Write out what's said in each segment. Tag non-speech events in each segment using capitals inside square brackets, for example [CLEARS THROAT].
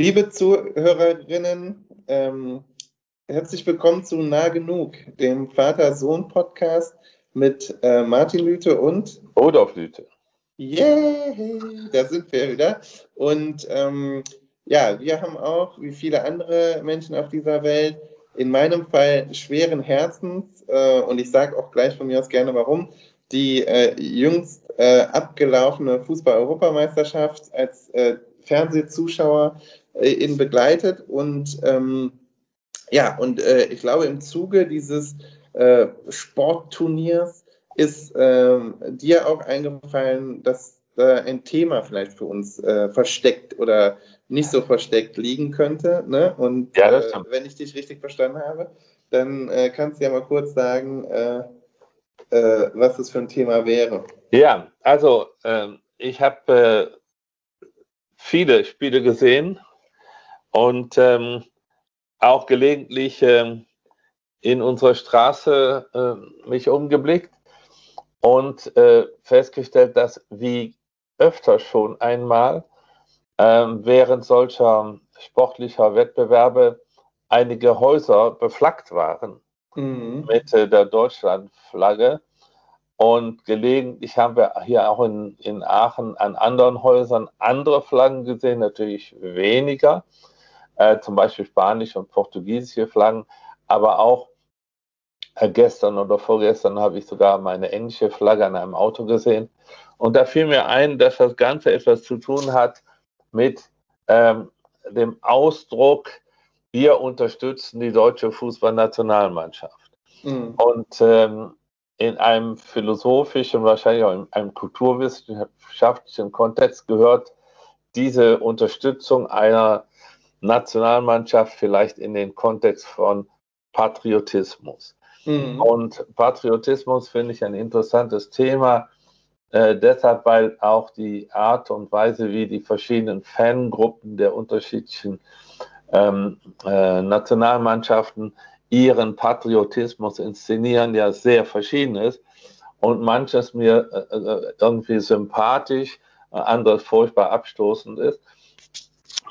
Liebe Zuhörerinnen, ähm, herzlich willkommen zu Nah Genug, dem Vater-Sohn-Podcast mit äh, Martin Lüte und Rudolf Lüte. Yay, da sind wir wieder. Und ähm, ja, wir haben auch, wie viele andere Menschen auf dieser Welt, in meinem Fall schweren Herzens, äh, und ich sage auch gleich von mir aus gerne warum, die äh, jüngst äh, abgelaufene Fußball-Europameisterschaft als äh, Fernsehzuschauer äh, in begleitet und ähm, ja, und äh, ich glaube, im Zuge dieses äh, Sportturniers ist ähm, dir auch eingefallen, dass da ein Thema vielleicht für uns äh, versteckt oder nicht so versteckt liegen könnte. Ne? Und ja, äh, wenn ich dich richtig verstanden habe, dann äh, kannst du ja mal kurz sagen, was das für ein Thema wäre. Ja, also ähm, ich habe viele Spiele gesehen und ähm, auch gelegentlich ähm, in unserer Straße äh, mich umgeblickt und äh, festgestellt, dass wie öfter schon einmal äh, während solcher sportlicher Wettbewerbe einige Häuser beflaggt waren mhm. mit der Deutschlandflagge. Und gelegentlich haben wir hier auch in, in Aachen an anderen Häusern andere Flaggen gesehen, natürlich weniger äh, zum Beispiel spanische und portugiesische Flaggen, aber auch äh, gestern oder vorgestern habe ich sogar meine englische Flagge an einem Auto gesehen. Und da fiel mir ein, dass das Ganze etwas zu tun hat mit ähm, dem Ausdruck, wir unterstützen die deutsche Fußballnationalmannschaft. Mhm. Und ähm, in einem philosophischen, wahrscheinlich auch in einem kulturwissenschaftlichen Kontext gehört diese Unterstützung einer Nationalmannschaft vielleicht in den Kontext von Patriotismus. Mhm. Und Patriotismus finde ich ein interessantes Thema, äh, deshalb, weil auch die Art und Weise, wie die verschiedenen Fangruppen der unterschiedlichen ähm, äh, Nationalmannschaften ihren Patriotismus inszenieren, ja sehr verschieden ist. Und manches mir äh, äh irgendwie sympathisch, äh, anderes furchtbar abstoßend ist.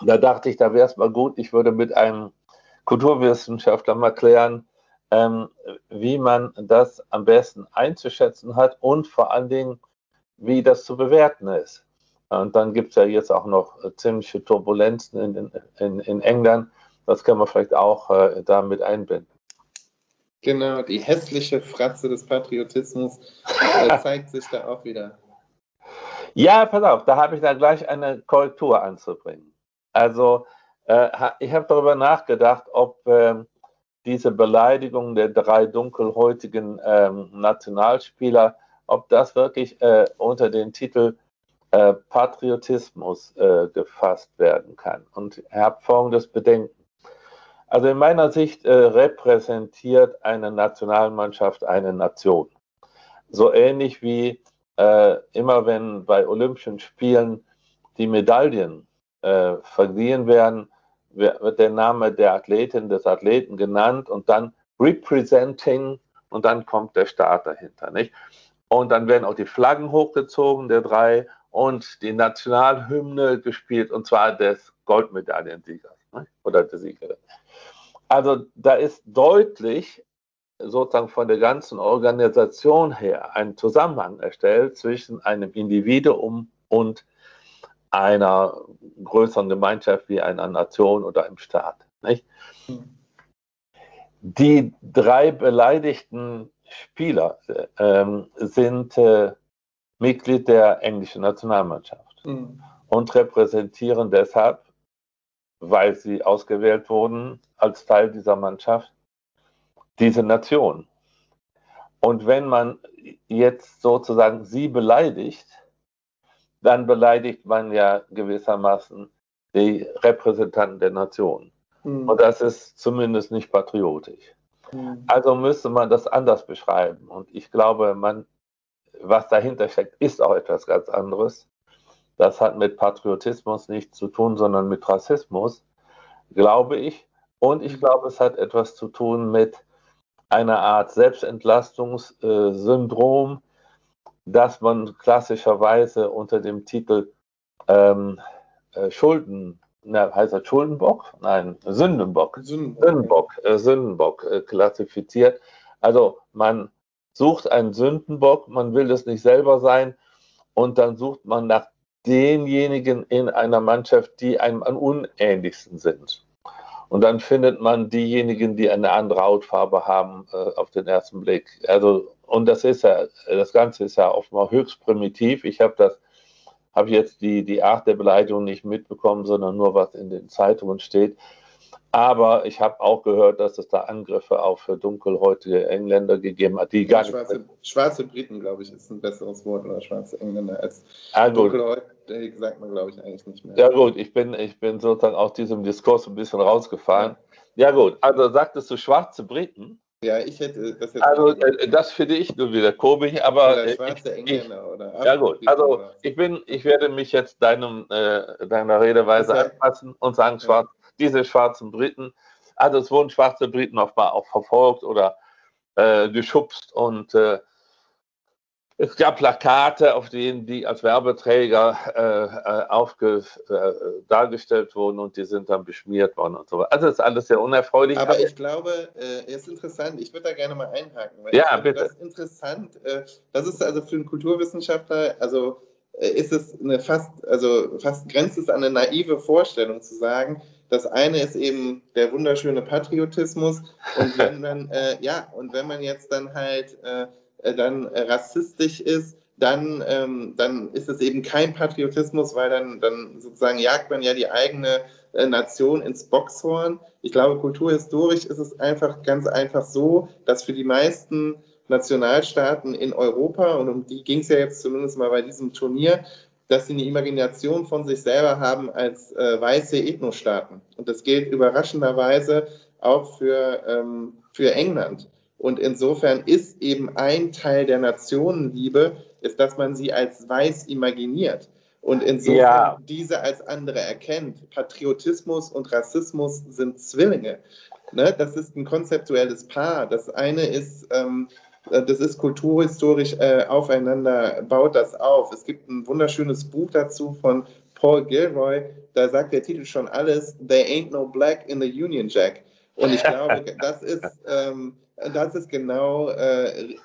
Da dachte ich, da wäre es mal gut, ich würde mit einem Kulturwissenschaftler mal klären, ähm, wie man das am besten einzuschätzen hat und vor allen Dingen, wie das zu bewerten ist. Und dann gibt es ja jetzt auch noch äh, ziemliche Turbulenzen in, in, in England. Das können wir vielleicht auch äh, damit einbinden. Genau, die hässliche Fratze des Patriotismus äh, [LAUGHS] zeigt sich da auch wieder. Ja, pass auf, da habe ich da gleich eine Korrektur anzubringen. Also äh, ich habe darüber nachgedacht, ob äh, diese Beleidigung der drei dunkelhäutigen ähm, Nationalspieler, ob das wirklich äh, unter den Titel äh, Patriotismus äh, gefasst werden kann. Und ich habe folgendes Bedenken. Also in meiner Sicht äh, repräsentiert eine Nationalmannschaft eine Nation. So ähnlich wie immer wenn bei Olympischen Spielen die Medaillen äh, verliehen werden, wird der Name der Athletin, des Athleten genannt und dann representing und dann kommt der Staat dahinter. Nicht? Und dann werden auch die Flaggen hochgezogen, der drei, und die Nationalhymne gespielt, und zwar des Goldmedaillensiegers nicht? oder der Siegerin. Also da ist deutlich sozusagen von der ganzen Organisation her ein Zusammenhang erstellt zwischen einem Individuum und einer größeren Gemeinschaft wie einer Nation oder einem Staat. Nicht? Die drei beleidigten Spieler ähm, sind äh, Mitglied der englischen Nationalmannschaft mhm. und repräsentieren deshalb, weil sie ausgewählt wurden als Teil dieser Mannschaft, diese Nation. Und wenn man jetzt sozusagen sie beleidigt, dann beleidigt man ja gewissermaßen die Repräsentanten der Nation. Mhm. Und das ist zumindest nicht patriotisch. Mhm. Also müsste man das anders beschreiben. Und ich glaube, man, was dahinter steckt, ist auch etwas ganz anderes. Das hat mit Patriotismus nichts zu tun, sondern mit Rassismus, glaube ich. Und ich hm. glaube, es hat etwas zu tun mit einer Art Selbstentlastungssyndrom, dass man klassischerweise unter dem Titel ähm, äh, Schulden na, heißt das Schuldenbock? Nein, Sündenbock. Sündenbock, Sündenbock, äh, Sündenbock äh, klassifiziert. Also man sucht einen Sündenbock, man will es nicht selber sein und dann sucht man nach denjenigen in einer Mannschaft, die einem am unähnlichsten sind. Und dann findet man diejenigen, die eine andere Hautfarbe haben, äh, auf den ersten Blick. Also, und das ist ja, das Ganze ist ja offenbar höchst primitiv. Ich habe das, habe jetzt die, die Art der Beleidigung nicht mitbekommen, sondern nur, was in den Zeitungen steht. Aber ich habe auch gehört, dass es da Angriffe auf dunkelhäutige Engländer gegeben hat, die gar schwarze, nicht. Schwarze Briten, glaube ich, ist ein besseres Wort oder schwarze Engländer als ah, dunkelhäutige, sagt man, glaube ich, eigentlich nicht mehr. Ja, gut, ich bin, ich bin sozusagen aus diesem Diskurs ein bisschen rausgefahren. Ja, ja gut, also sagtest du schwarze Briten? Ja, ich hätte das jetzt. Also, äh, das finde ich nur wieder komisch, aber. Oder schwarze Engländer ich, oder. Ja, gut. Also, ich bin, ich werde mich jetzt deinem, äh, deiner Redeweise anpassen und sagen, schwarz, diese schwarzen Briten. Also es wurden schwarze Briten offenbar auch verfolgt oder äh, geschubst und äh, es gab Plakate, auf denen die als Werbeträger äh, äh aufge, äh, dargestellt wurden und die sind dann beschmiert worden und so weiter. Also ist alles sehr unerfreulich. Aber, ich glaube, äh, es ist interessant, ich würde da gerne mal einhaken. ja, bitte. Das ist interessant. Äh, das ist also für einen Kulturwissenschaftler, also äh, ist es eine fast, also fast grenzt es an eine naive Vorstellung zu sagen, das eine ist eben der wunderschöne Patriotismus und [LAUGHS] wenn man, äh, ja, und wenn man jetzt dann halt äh, äh, dann rassistisch ist, dann, ähm, dann ist es eben kein Patriotismus, weil dann, dann sozusagen jagt man ja die eigene äh, Nation ins Boxhorn. Ich glaube, kulturhistorisch ist es einfach ganz einfach so, dass für die meisten Nationalstaaten in Europa, und um die ging es ja jetzt zumindest mal bei diesem Turnier, dass sie eine Imagination von sich selber haben als äh, weiße Ethnostaaten. Und das gilt überraschenderweise auch für, ähm, für England. Und insofern ist eben ein Teil der Nationenliebe, ist, dass man sie als weiß imaginiert. Und insofern ja. diese als andere erkennt. Patriotismus und Rassismus sind Zwillinge. Ne? Das ist ein konzeptuelles Paar. Das eine ist ähm, äh, das ist kulturhistorisch äh, aufeinander, baut das auf. Es gibt ein wunderschönes Buch dazu von Paul Gilroy, da sagt der Titel schon alles, There ain't no black in the Union Jack. Und ich glaube, [LAUGHS] das ist, ähm, das ist genau, äh,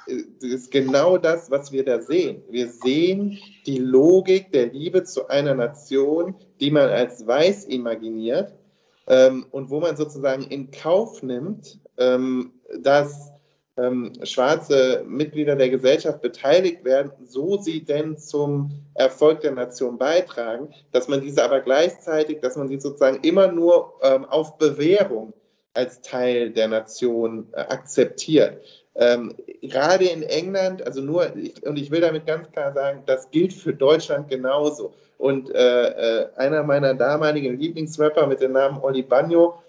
das ist genau das, was wir da sehen. Wir sehen die Logik der Liebe zu einer Nation, die man als weiß imaginiert ähm, und wo man sozusagen in Kauf nimmt, ähm, dass ähm, schwarze Mitglieder der Gesellschaft beteiligt werden, so sie denn zum Erfolg der Nation beitragen, dass man diese aber gleichzeitig, dass man sie sozusagen immer nur ähm, auf Bewährung als Teil der Nation äh, akzeptiert. Ähm, gerade in England, also nur, ich, und ich will damit ganz klar sagen, das gilt für Deutschland genauso. Und äh, äh, einer meiner damaligen Lieblingsrapper mit dem Namen Oli Bagno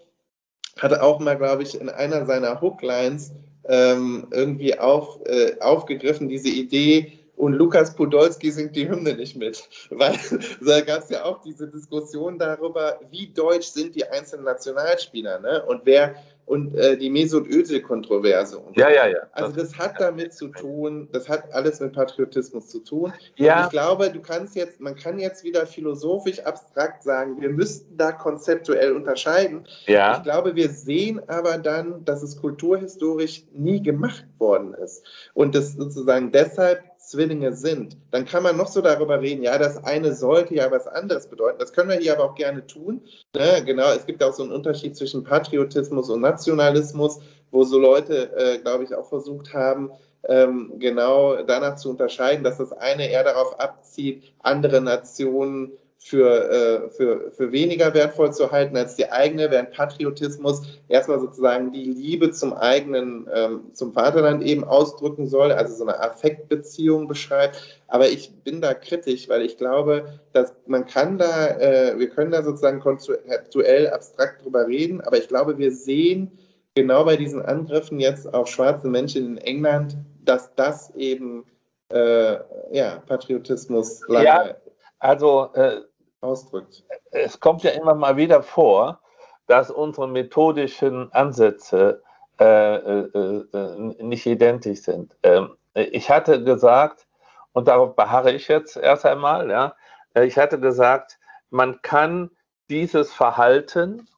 hatte auch mal, glaube ich, in einer seiner Hooklines ähm, irgendwie auf, äh, aufgegriffen, diese Idee, und Lukas Podolski singt die Hymne nicht mit. Weil da gab es ja auch diese Diskussion darüber, wie deutsch sind die einzelnen Nationalspieler ne? und wer und äh, die Mesut Özil-Kontroverse. Ja, ja, ja. Also das hat damit zu tun, das hat alles mit Patriotismus zu tun. Ja. Und ich glaube, du kannst jetzt, man kann jetzt wieder philosophisch abstrakt sagen, wir müssten da konzeptuell unterscheiden. Ja. Ich glaube, wir sehen aber dann, dass es kulturhistorisch nie gemacht worden ist. Und das sozusagen deshalb Zwillinge sind, dann kann man noch so darüber reden, ja, das eine sollte ja was anderes bedeuten. Das können wir hier aber auch gerne tun. Ne? Genau, es gibt auch so einen Unterschied zwischen Patriotismus und Nationalismus, wo so Leute, äh, glaube ich, auch versucht haben, ähm, genau danach zu unterscheiden, dass das eine eher darauf abzieht, andere Nationen für, äh, für, für weniger wertvoll zu halten als die eigene, während Patriotismus erstmal sozusagen die Liebe zum eigenen, ähm, zum Vaterland eben ausdrücken soll, also so eine Affektbeziehung beschreibt. Aber ich bin da kritisch, weil ich glaube, dass man kann da, äh, wir können da sozusagen konzeptuell abstrakt drüber reden, aber ich glaube, wir sehen genau bei diesen Angriffen jetzt auf schwarze Menschen in England, dass das eben äh, ja, Patriotismus lange ja, also äh, ausdrückt. Es kommt ja immer mal wieder vor, dass unsere methodischen Ansätze äh, äh, äh, nicht identisch sind. Ähm, ich hatte gesagt, und darauf beharre ich jetzt erst einmal, ja, äh, ich hatte gesagt, man kann dieses Verhalten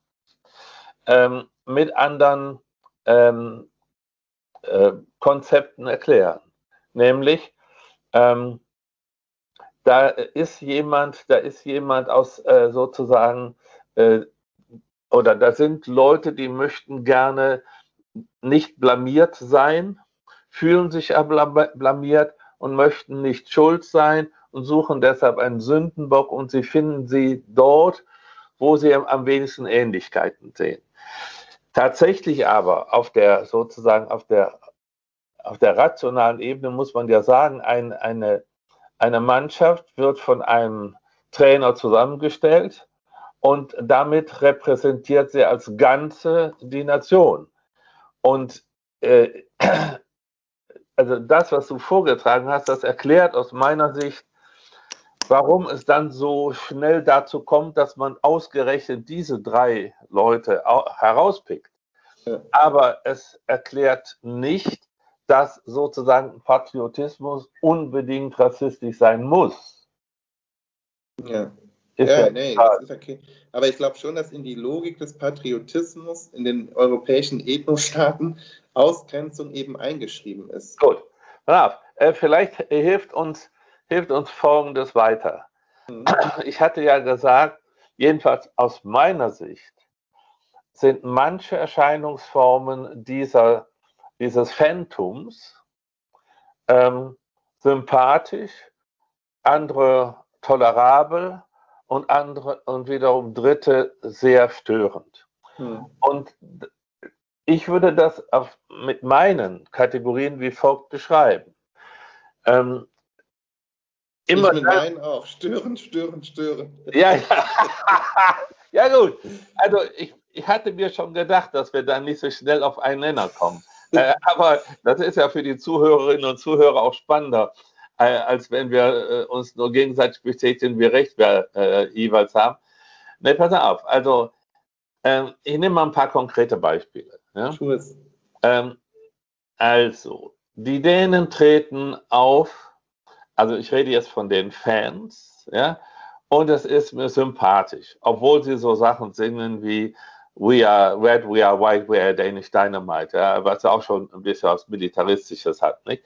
ähm, mit anderen ähm, äh, Konzepten erklären. Nämlich, ähm, da ist jemand, da ist jemand aus äh, sozusagen, äh, oder da sind Leute, die möchten gerne nicht blamiert sein, fühlen sich aber blamiert und möchten nicht schuld sein und suchen deshalb einen Sündenbock und sie finden sie dort, wo sie am wenigsten Ähnlichkeiten sehen. Tatsächlich aber auf der sozusagen auf der auf der rationalen Ebene muss man ja sagen, ein, eine, eine Mannschaft wird von einem Trainer zusammengestellt und damit repräsentiert sie als Ganze die Nation. Und äh, [CLEARS THROAT] also das, was du vorgetragen hast, das erklärt aus meiner Sicht, warum es dann so schnell dazu kommt, dass man ausgerechnet diese drei Leute herauspickt. Aber es erklärt nicht, dass sozusagen Patriotismus unbedingt rassistisch sein muss. Ja. Ist ja, nee, das ist okay. Aber ich glaube schon, dass in die Logik des Patriotismus in den europäischen Ethnostaaten Ausgrenzung eben eingeschrieben ist. Gut. Brav. Äh, vielleicht hilft uns, hilft uns Folgendes weiter. Hm. Ich hatte ja gesagt, jedenfalls aus meiner Sicht sind manche Erscheinungsformen dieser, dieses Phantums ähm, sympathisch, andere tolerabel und andere und wiederum dritte sehr störend. Hm. Und ich würde das auf, mit meinen Kategorien wie folgt beschreiben. Ähm, immer ich mit meinen auch. Stören, stören, stören. Ja, ja. [LAUGHS] ja gut. Also ich, ich hatte mir schon gedacht, dass wir dann nicht so schnell auf einen Nenner kommen. Äh, aber das ist ja für die Zuhörerinnen und Zuhörer auch spannender, äh, als wenn wir äh, uns nur gegenseitig bestätigen, wie recht wir äh, jeweils haben. Ne, pass auf. Also ähm, ich nehme mal ein paar konkrete Beispiele. Ja? Ähm, also, die Dänen treten auf, also ich rede jetzt von den Fans, ja, und es ist mir sympathisch, obwohl sie so Sachen singen wie We are red, we are white, we are Danish Dynamite, ja, was auch schon ein bisschen was Militaristisches hat, nicht?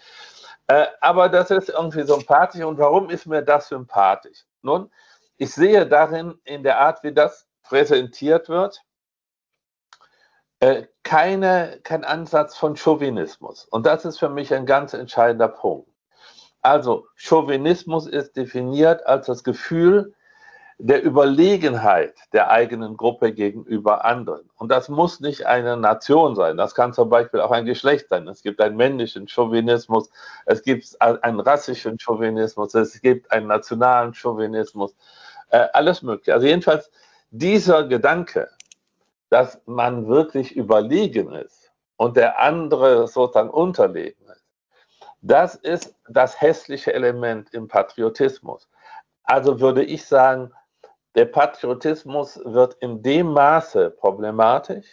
Äh, aber das ist irgendwie sympathisch. Und warum ist mir das sympathisch? Nun, ich sehe darin in der Art, wie das präsentiert wird, äh, keine, kein Ansatz von Chauvinismus. Und das ist für mich ein ganz entscheidender Punkt. Also Chauvinismus ist definiert als das Gefühl der Überlegenheit der eigenen Gruppe gegenüber anderen. Und das muss nicht eine Nation sein. Das kann zum Beispiel auch ein Geschlecht sein. Es gibt einen männlichen Chauvinismus, es gibt einen rassischen Chauvinismus, es gibt einen nationalen Chauvinismus, äh, alles mögliche. Also jedenfalls dieser Gedanke, dass man wirklich überlegen ist und der andere sozusagen unterlegen ist. Das ist das hässliche Element im Patriotismus. Also würde ich sagen, der Patriotismus wird in dem Maße problematisch,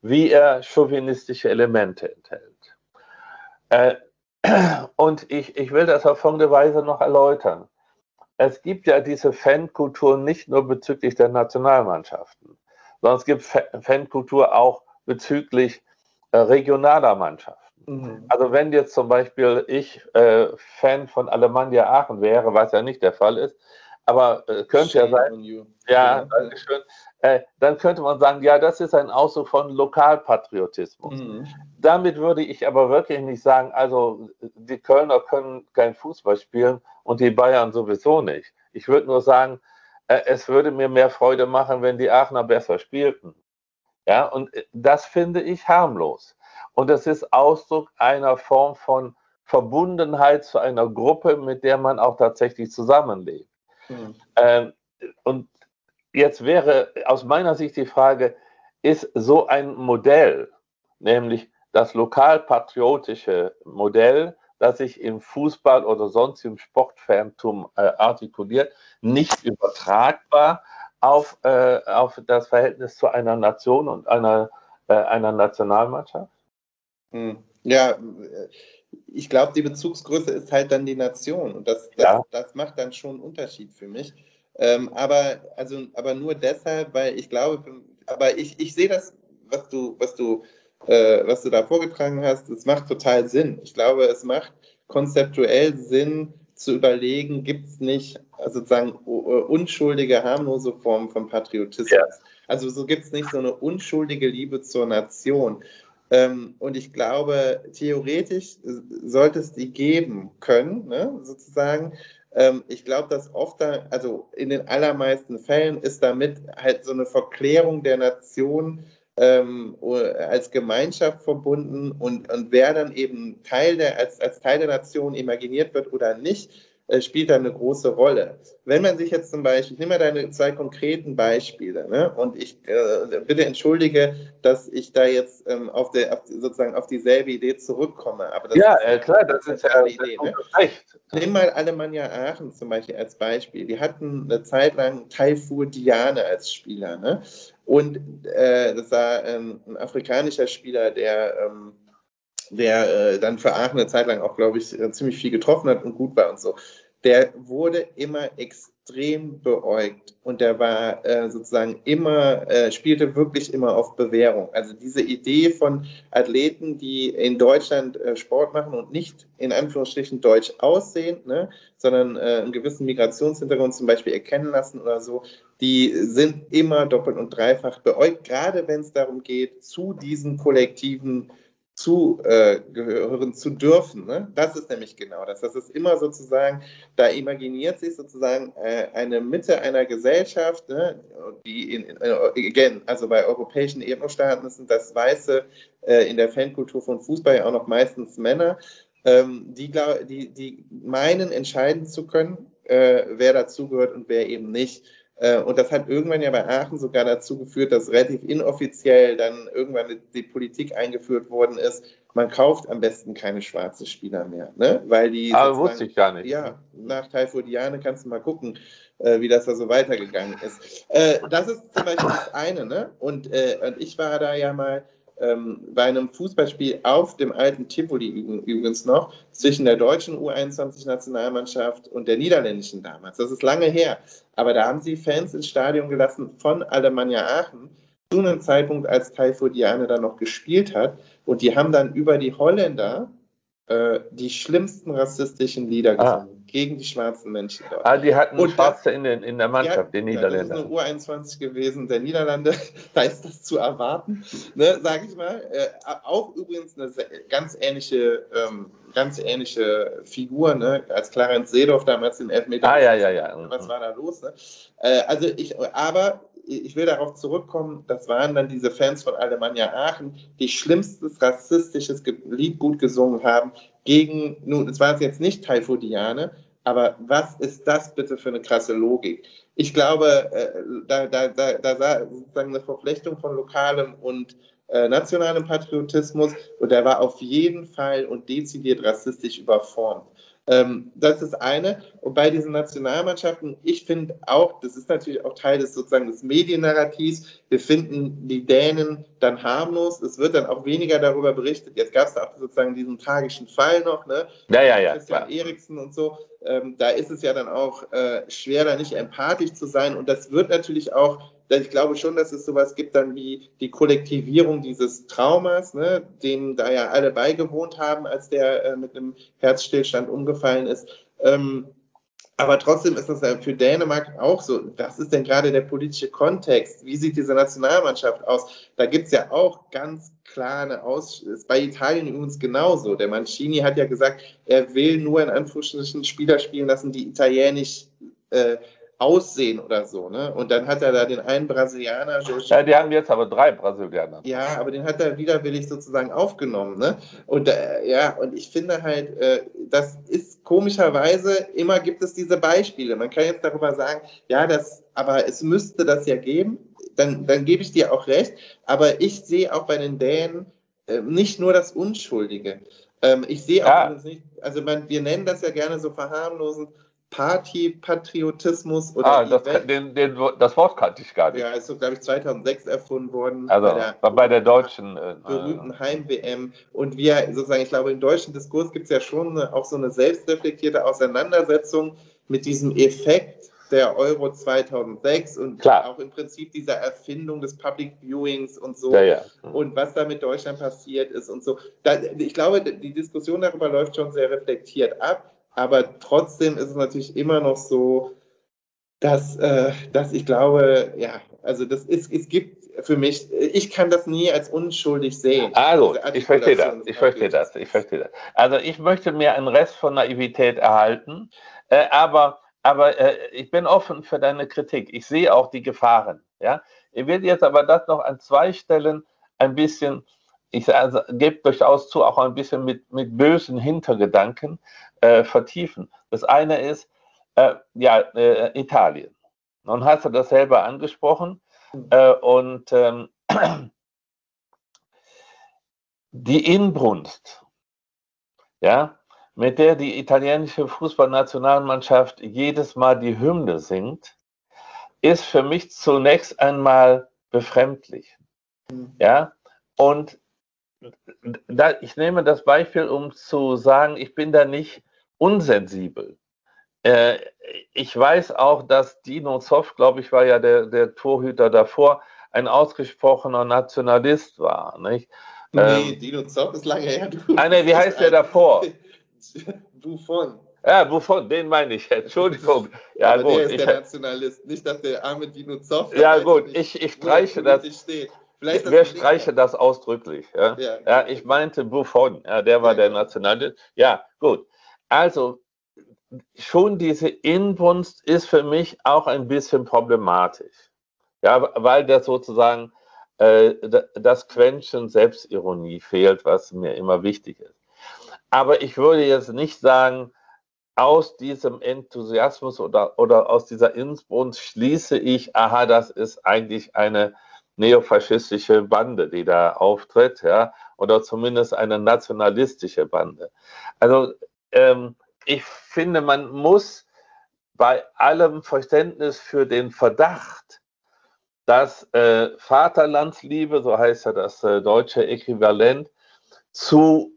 wie er chauvinistische Elemente enthält. Äh, [CLEARS THROAT] und ich, ich will das auf folgende Weise noch erläutern. Es gibt ja diese Fankultur nicht nur bezüglich der Nationalmannschaften sondern es gibt Fankultur auch bezüglich äh, regionaler Mannschaften. Mhm. Also wenn jetzt zum Beispiel ich äh, Fan von Alemannia Aachen wäre, was ja nicht der Fall ist, aber äh, könnte ja sein, ja, ja, danke schön, äh, dann könnte man sagen, ja, das ist ein Ausdruck von Lokalpatriotismus. Mhm. Damit würde ich aber wirklich nicht sagen, also die Kölner können kein Fußball spielen und die Bayern sowieso nicht. Ich würde nur sagen, äh, es würde mir mehr Freude machen, wenn die Aachener besser spielten. Ja, und äh, das finde ich harmlos. Und das ist Ausdruck einer Form von Verbundenheit zu einer Gruppe, mit der man auch tatsächlich zusammenlebt. Mhm. Ähm, und jetzt wäre aus meiner Sicht die Frage, ist so ein Modell, nämlich das lokalpatriotische Modell, das sich im Fußball oder sonst im Sportfantum äh, artikuliert, nicht übertragbar auf, äh, auf das Verhältnis zu einer Nation und einer, äh, einer Nationalmannschaft? Hm. Ja, ich glaube, die Bezugsgröße ist halt dann die Nation und das, das, ja. das macht dann schon einen Unterschied für mich. Ähm, aber, also, aber nur deshalb, weil ich glaube, aber ich, ich sehe das, was du, was du, äh, was du da vorgetragen hast, es macht total Sinn. Ich glaube, es macht konzeptuell Sinn zu überlegen, gibt es nicht also sozusagen unschuldige, harmlose Formen von Patriotismus. Ja. Also so gibt es nicht so eine unschuldige Liebe zur Nation. Ähm, und ich glaube, theoretisch sollte es die geben können, ne, sozusagen. Ähm, ich glaube, dass oft, da, also in den allermeisten Fällen ist damit halt so eine Verklärung der Nation ähm, als Gemeinschaft verbunden und, und wer dann eben Teil der, als, als Teil der Nation imaginiert wird oder nicht, spielt da eine große Rolle. Wenn man sich jetzt zum Beispiel, ich nehme mal deine zwei konkreten Beispiele, ne? und ich äh, bitte entschuldige, dass ich da jetzt ähm, auf, der, auf, sozusagen auf dieselbe Idee zurückkomme. Aber ja, ist, äh, klar, das, ist ja eine Idee. Ne? Nimm mal Alemannia Aachen zum Beispiel als Beispiel. Die hatten eine Zeit lang Taifur Diane als Spieler. Ne? Und äh, das war ähm, ein afrikanischer Spieler, der ähm, der äh, dann für Aachen eine Zeit lang auch, glaube ich, äh, ziemlich viel getroffen hat und gut war und so, der wurde immer extrem beäugt und der war äh, sozusagen immer, äh, spielte wirklich immer auf Bewährung. Also diese Idee von Athleten, die in Deutschland äh, Sport machen und nicht in Anführungsstrichen deutsch aussehen, ne, sondern äh, einen gewissen Migrationshintergrund zum Beispiel erkennen lassen oder so, die sind immer doppelt und dreifach beäugt, gerade wenn es darum geht, zu diesen kollektiven zugehören äh, zu dürfen. Ne? Das ist nämlich genau das. Das ist immer sozusagen, da imaginiert sich sozusagen äh, eine Mitte einer Gesellschaft, ne? die in, in, again, also bei europäischen Ethnosstaaten sind das Weiße äh, in der Fankultur von Fußball ja auch noch meistens Männer, ähm, die, die, die meinen, entscheiden zu können, äh, wer dazugehört und wer eben nicht. Äh, und das hat irgendwann ja bei Aachen sogar dazu geführt, dass relativ inoffiziell dann irgendwann die Politik eingeführt worden ist, man kauft am besten keine schwarzen Spieler mehr. Ne? Weil die Aber wusste ich gar nicht. Ja, nach Taifurdiane kannst du mal gucken, äh, wie das da so weitergegangen ist. Äh, das ist zum Beispiel das eine. Ne? Und, und ich war da ja mal ähm, bei einem Fußballspiel auf dem alten Tivoli übrigens noch zwischen der deutschen U21-Nationalmannschaft und der niederländischen damals. Das ist lange her. Aber da haben sie Fans ins Stadion gelassen von Alemannia Aachen zu einem Zeitpunkt, als Taifurdiane da noch gespielt hat. Und die haben dann über die Holländer äh, die schlimmsten rassistischen Lieder ah. gesungen gegen die schwarzen Menschen dort. Ah, die hatten und Schwarze in, den, in der Mannschaft, den Niederländern. das ist eine U21 gewesen der Niederlande, [LAUGHS] da ist das zu erwarten, ne, sage ich mal. Äh, auch übrigens eine ganz ähnliche, ähm, ganz ähnliche Figur, ne, als Clarence Seedorf damals den Elfmeter. Ah, ja, ja, ja. Was war da los? Ne? Äh, also ich, aber ich will darauf zurückkommen, das waren dann diese Fans von Alemannia Aachen, die schlimmstes rassistisches Lied gut gesungen haben gegen, nun, es war jetzt nicht Taifodiane, aber was ist das bitte für eine krasse Logik? Ich glaube, äh, da, da, da, da war sozusagen eine Verflechtung von lokalem und äh, nationalem Patriotismus und der war auf jeden Fall und dezidiert rassistisch überformt. Ähm, das ist eine. Und bei diesen Nationalmannschaften, ich finde auch, das ist natürlich auch Teil des sozusagen des Mediennarrativs, wir finden die Dänen dann harmlos. Es wird dann auch weniger darüber berichtet. Jetzt gab es auch sozusagen diesen tragischen Fall noch, ne? Ja, ja, ja. Christian Eriksen und so. Ähm, da ist es ja dann auch äh, schwer, da nicht empathisch zu sein. Und das wird natürlich auch ich glaube schon, dass es sowas gibt dann wie die Kollektivierung dieses Traumas, ne, dem da ja alle beigewohnt haben, als der äh, mit einem Herzstillstand umgefallen ist. Ähm, aber trotzdem ist das für Dänemark auch so. Was ist denn gerade der politische Kontext? Wie sieht diese Nationalmannschaft aus? Da gibt es ja auch ganz klare Aus. Ist bei Italien übrigens genauso. Der Mancini hat ja gesagt, er will nur in Anführungsstrichen Spieler spielen lassen, die italienisch äh, Aussehen oder so, ne? Und dann hat er da den einen Brasilianer. Ja, die haben jetzt aber drei Brasilianer. Ja, aber den hat er widerwillig sozusagen aufgenommen, ne? Und äh, ja, und ich finde halt, äh, das ist komischerweise, immer gibt es diese Beispiele. Man kann jetzt darüber sagen, ja, das, aber es müsste das ja geben, dann, dann gebe ich dir auch recht. Aber ich sehe auch bei den Dänen äh, nicht nur das Unschuldige. Ähm, ich sehe auch ja. nicht, also man, wir nennen das ja gerne so verharmlosend Partypatriotismus oder ah, das, den, den, das, Wort kannte ich gar nicht. Ja, ist so, glaube ich, 2006 erfunden worden. Also bei der, bei der deutschen äh, berühmten Heim-WM. Und wir sozusagen, ich glaube, im deutschen Diskurs gibt es ja schon eine, auch so eine selbstreflektierte Auseinandersetzung mit diesem Effekt der Euro 2006 und Klar. auch im Prinzip dieser Erfindung des Public Viewings und so ja, ja. und was da mit Deutschland passiert ist und so. Da, ich glaube, die Diskussion darüber läuft schon sehr reflektiert ab, aber trotzdem ist es natürlich immer noch so, dass, äh, dass ich glaube, ja, also das ist, es gibt für mich, ich kann das nie als unschuldig sehen. Also, ich verstehe das, ich verstehe das, ich verstehe das. Also ich möchte mir einen Rest von Naivität erhalten, äh, aber, aber äh, ich bin offen für deine Kritik. Ich sehe auch die Gefahren. Ja? Ich will jetzt aber das noch an zwei Stellen ein bisschen, ich also, gebe durchaus zu, auch ein bisschen mit, mit bösen Hintergedanken äh, vertiefen. Das eine ist, äh, ja, äh, Italien. Nun hast du das selber angesprochen. Äh, und ähm, [CLEARS THROAT] die Inbrunst, ja, mit der die italienische Fußballnationalmannschaft jedes Mal die Hymne singt, ist für mich zunächst einmal befremdlich. Ja, und da, ich nehme das Beispiel, um zu sagen, ich bin da nicht unsensibel. Äh, ich weiß auch, dass Dino Zoff, glaube ich, war ja der, der Torhüter davor, ein ausgesprochener Nationalist war. Nicht? Nee, ähm, Dino Zoff ist lange her. Du, ah, nee, wie heißt der davor? [LAUGHS] Buffon. Ja, Buffon, den meine ich. Entschuldigung. [LAUGHS] Ja, Aber gut. Der ist ich, der Nationalist, nicht, dass der arme Dino Zoff. Ja, gut, ich, ich streiche das. Vielleicht wir streichen das ausdrücklich. Ja? Ja, ja, ich meinte Buffon, ja, der war ja, der Nationalist. Ja, gut. Also, schon diese Inbrunst ist für mich auch ein bisschen problematisch. Ja, weil da sozusagen äh, das Quäntchen Selbstironie fehlt, was mir immer wichtig ist. Aber ich würde jetzt nicht sagen, aus diesem Enthusiasmus oder, oder aus dieser Inbrunst schließe ich, aha, das ist eigentlich eine neofaschistische Bande, die da auftritt, ja, oder zumindest eine nationalistische Bande. Also ähm, ich finde, man muss bei allem Verständnis für den Verdacht, dass äh, Vaterlandsliebe, so heißt ja das äh, deutsche Äquivalent, zu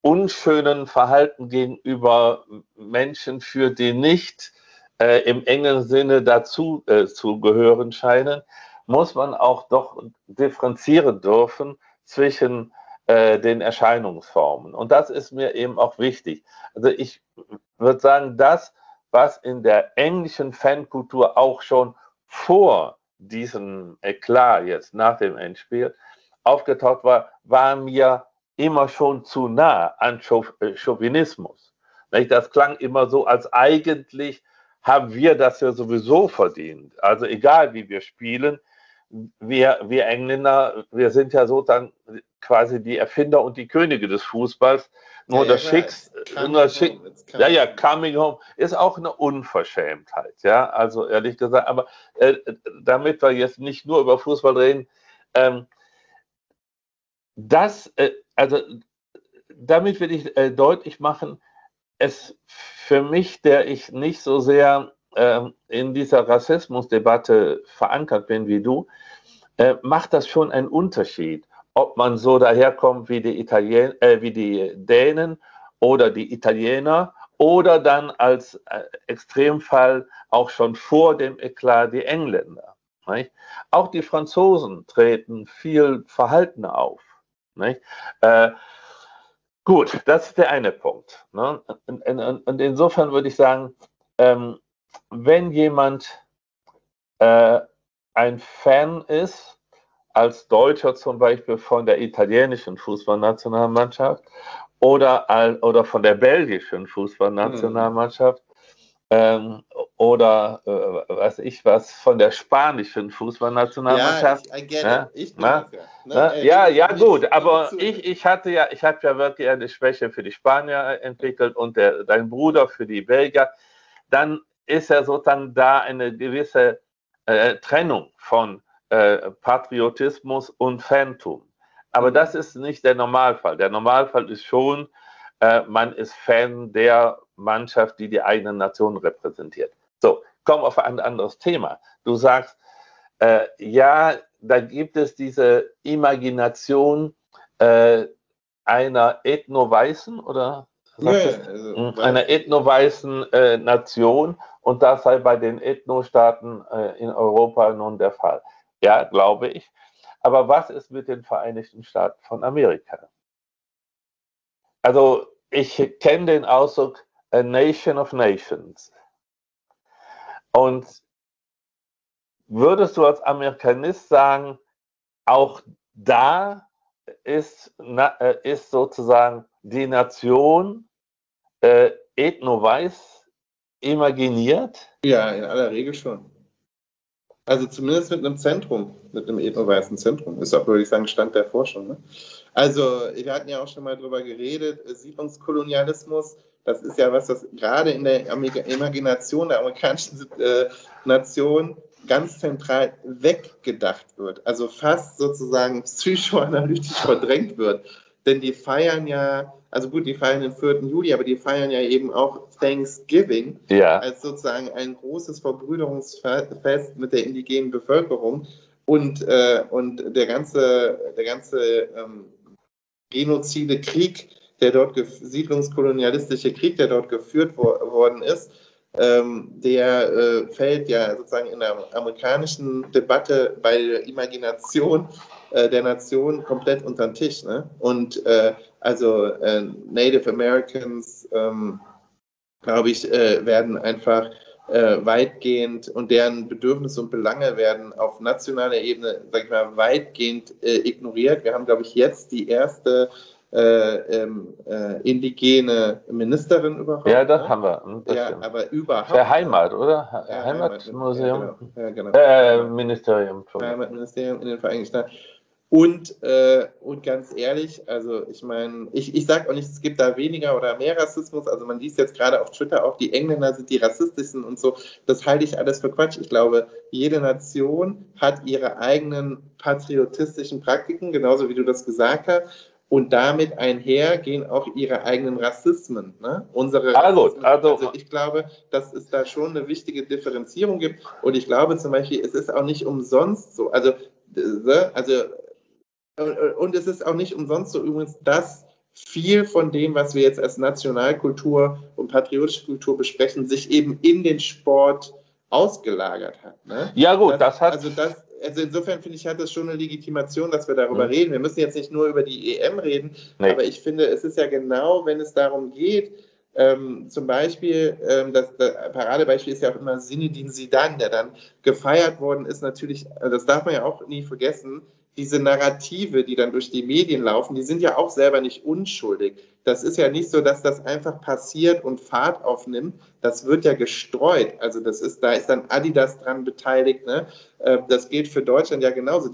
unschönen Verhalten gegenüber Menschen für die nicht äh, im engen Sinne dazu äh, zu gehören scheinen, muss man auch doch differenzieren dürfen zwischen äh, den Erscheinungsformen. Und das ist mir eben auch wichtig. Also ich würde sagen, das, was in der englischen Fankultur auch schon vor diesem Eklat jetzt nach dem Endspiel aufgetaucht war, war mir immer schon zu nah an äh, Chauvinismus. Das klang immer so, als eigentlich haben wir das ja sowieso verdient. Also egal wie wir spielen, wir, wir Engländer, wir sind ja so dann quasi die Erfinder und die Könige des Fußballs. Nur ja, das ja, Schicks, nur Schick, ja, ja, coming home ist auch eine Unverschämtheit, ja, also ehrlich gesagt, aber äh, damit wir jetzt nicht nur über Fußball reden, ähm, das, äh, also damit will ich äh, deutlich machen, es für mich, der ich nicht so sehr in dieser Rassismusdebatte verankert bin wie du, äh, macht das schon einen Unterschied, ob man so daherkommt wie die, Italien äh, wie die Dänen oder die Italiener oder dann als äh, Extremfall auch schon vor dem Eklat die Engländer. Nicht? Auch die Franzosen treten viel verhaltener auf. Äh, gut, das ist der eine Punkt. Ne? Und, und, und, insofern würde ich sagen, ähm, wenn jemand äh, ein Fan ist, als Deutscher zum Beispiel von der italienischen Fußballnationalmannschaft oder, oder von der belgischen Fußballnationalmannschaft mhm. ähm, oder äh, weiß ich was von der spanischen Fußballnationalmannschaft. Ja, ja, ich na, na, äh, ja, ja, gut, aber ich, ich hatte ja, ich habe ja wirklich eine Schwäche für die Spanier entwickelt und der, dein Bruder für die Belgier. Dann ist ja sozusagen da eine gewisse äh, Trennung von äh, Patriotismus und Fantum. Aber mhm. das ist nicht der Normalfall. Der Normalfall ist schon, äh, man ist Fan der Mannschaft, die die eigene Nation repräsentiert. So, komm auf ein anderes Thema. Du sagst, äh, ja, da gibt es diese Imagination äh, einer Ethno-Weißen oder ja, also, einer ethno-weißen äh, Nation und das sei bei den Ethno-Staaten äh, in Europa nun der Fall. Ja, glaube ich. Aber was ist mit den Vereinigten Staaten von Amerika? Also ich kenne den Ausdruck A Nation of Nations. Und würdest du als Amerikanist sagen, auch da ist, äh, ist sozusagen die Nation äh, ethno-weiß imaginiert? Ja, in aller Regel schon. Also zumindest mit einem Zentrum, mit einem ethno-weißen Zentrum. Ist auch, würde ich sagen, Stand der Forschung. Ne? Also, wir hatten ja auch schon mal darüber geredet, Siedlungskolonialismus, das ist ja was, das gerade in der Imagination der amerikanischen äh, Nation ganz zentral weggedacht wird. Also fast sozusagen psychoanalytisch verdrängt wird. Denn die feiern ja, also gut, die feiern den 4. Juli, aber die feiern ja eben auch Thanksgiving ja. als sozusagen ein großes Verbrüderungsfest mit der indigenen Bevölkerung. Und, äh, und der ganze, der ganze ähm, genozide Krieg, der dort, siedlungskolonialistische Krieg, der dort geführt wo worden ist, ähm, der äh, fällt ja sozusagen in der amerikanischen Debatte bei der Imagination äh, der Nation komplett unter den Tisch. Ne? Und äh, also äh, Native Americans, ähm, glaube ich, äh, werden einfach äh, weitgehend und deren Bedürfnisse und Belange werden auf nationaler Ebene, sag ich mal, weitgehend ignoriert. Wir haben, glaube ich, jetzt die erste äh, ähm, äh, indigene Ministerin überhaupt. Ja, das ne? haben wir. Das ja, stimmt. aber überhaupt. Der Heimat, oder? Ja, Heimatmuseum. Ja, genau. Ja, genau. Äh, Ministerium. Heimatministerium in den Vereinigten Staaten. Und, äh, und ganz ehrlich, also ich meine, ich, ich sage auch nicht, es gibt da weniger oder mehr Rassismus. Also man liest jetzt gerade auf Twitter auch, die Engländer sind die rassistischsten und so. Das halte ich alles für Quatsch. Ich glaube, jede Nation hat ihre eigenen patriotistischen Praktiken, genauso wie du das gesagt hast. Und damit einher gehen auch ihre eigenen Rassismen. Ne? Unsere also, Rassismen. Also, also ich glaube, dass es da schon eine wichtige Differenzierung gibt. Und ich glaube zum Beispiel, es ist auch nicht umsonst so. Also, ne? also und es ist auch nicht umsonst so übrigens, dass viel von dem, was wir jetzt als Nationalkultur und patriotische Kultur besprechen, sich eben in den Sport ausgelagert hat. Ne? Ja gut, das, das hat... Also das, also insofern finde ich, hat das schon eine Legitimation, dass wir darüber mhm. reden. Wir müssen jetzt nicht nur über die EM reden, nee. aber ich finde, es ist ja genau, wenn es darum geht, ähm, zum Beispiel, ähm, das, das, Paradebeispiel ist ja auch immer Sinedin Sidan, der dann gefeiert worden ist, natürlich, das darf man ja auch nie vergessen, diese Narrative, die dann durch die Medien laufen, die sind ja auch selber nicht unschuldig. Das ist ja nicht so, dass das einfach passiert und Fahrt aufnimmt. Das wird ja gestreut. Also das ist, da ist dann Adidas dran beteiligt. Ne? Äh, das gilt für Deutschland ja genauso.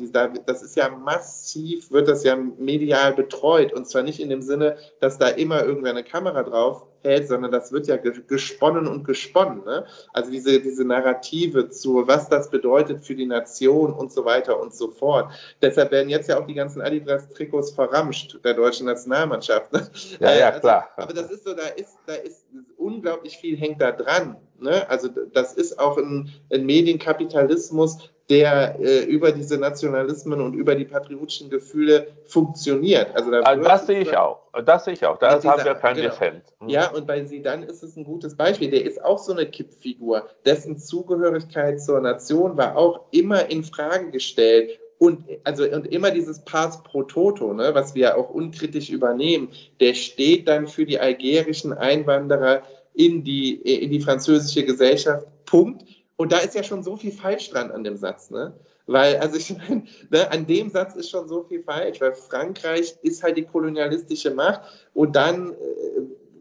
Das ist ja massiv, wird das ja medial betreut. Und zwar nicht in dem Sinne, dass da immer irgendwer eine Kamera drauf hält, sondern das wird ja gesponnen und gesponnen. Ne? Also diese, diese Narrative zu, was das bedeutet für die Nation und so weiter und so fort. Deshalb werden jetzt ja auch die ganzen Adidas-Trikots verramscht der deutschen Nationalmannschaft. Ne? Ja, ja, also, klar. aber das ist so, da ist, da ist unglaublich viel hängt da dran. Ne? Also das ist auch ein, ein Medienkapitalismus, der äh, über diese Nationalismen und über die patriotischen Gefühle funktioniert. Also, da also das sehe ich auch. Das sehe ich auch. Da haben wir kein genau. Defend. Mhm. Ja, und bei Sidan ist es ein gutes Beispiel. Der ist auch so eine Kippfigur. Dessen Zugehörigkeit zur Nation war auch immer in Frage gestellt und also und immer dieses Pass pro Toto, ne, was wir auch unkritisch übernehmen, der steht dann für die algerischen Einwanderer in die in die französische Gesellschaft. Punkt. Und da ist ja schon so viel falsch dran an dem Satz, ne? Weil, also ich [LAUGHS] meine, ne, an dem Satz ist schon so viel falsch, weil Frankreich ist halt die kolonialistische Macht und dann äh,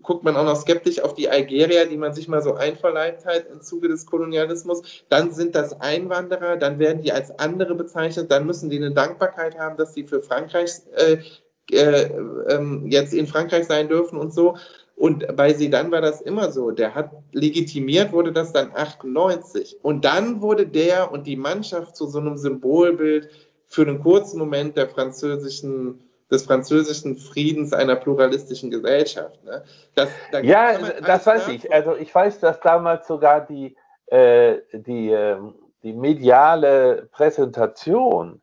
guckt man auch noch skeptisch auf die Algerier, die man sich mal so einverleibt hat im Zuge des Kolonialismus. Dann sind das Einwanderer, dann werden die als andere bezeichnet, dann müssen die eine Dankbarkeit haben, dass sie für Frankreich äh, äh, ähm, jetzt in Frankreich sein dürfen und so. Und bei Sedan war das immer so. Der hat legitimiert, wurde das dann 98. Und dann wurde der und die Mannschaft zu so einem Symbolbild für einen kurzen Moment der französischen des französischen Friedens einer pluralistischen Gesellschaft. Ne? Das, da ja, das weiß ich. Also ich weiß, dass damals sogar die, äh, die, äh, die mediale Präsentation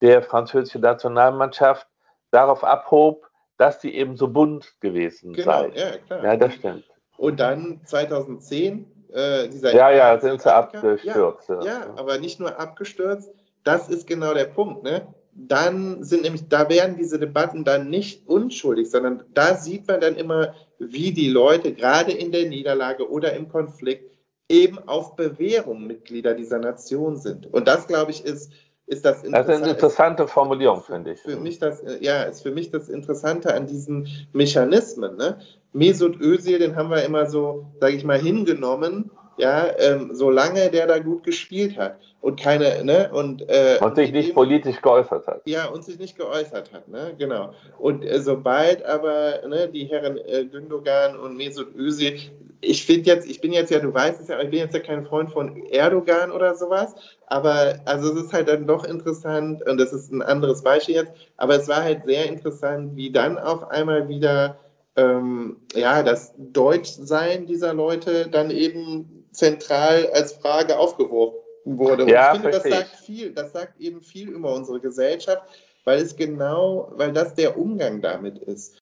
der französischen Nationalmannschaft darauf abhob, dass die eben so bunt gewesen genau, sei. Ja, klar. Ja, das stimmt. Und dann 2010 äh, dieser. Ja, ja, sind sie abgestürzt. Ja, ja, aber nicht nur abgestürzt, das ist genau der Punkt. Ne? Dann sind nämlich, da werden diese Debatten dann nicht unschuldig, sondern da sieht man dann immer, wie die Leute gerade in der Niederlage oder im Konflikt eben auf Bewährung Mitglieder dieser Nation sind. Und das, glaube ich, ist, ist das Das ist eine interessante Formulierung, finde ich. Für mich das, ja, ist für mich das Interessante an diesen Mechanismen. Ne? Mesut Özil, den haben wir immer so, sage ich mal, hingenommen, ja, ähm, solange der da gut gespielt hat und keine, ne, und, äh, und sich nicht politisch geäußert hat. Ja, und sich nicht geäußert hat, ne, genau. Und äh, sobald aber, ne, die Herren äh, Gündogan und Mesut Özil, ich finde jetzt, ich bin jetzt ja, du weißt es ja, ich bin jetzt ja kein Freund von Erdogan oder sowas, aber also es ist halt dann doch interessant und das ist ein anderes Beispiel jetzt, aber es war halt sehr interessant, wie dann auf einmal wieder ähm, ja, das Deutschsein dieser Leute dann eben zentral als Frage aufgeworfen wurde. Und ja, ich finde, das sagt viel, das sagt eben viel über unsere Gesellschaft, weil es genau, weil das der Umgang damit ist.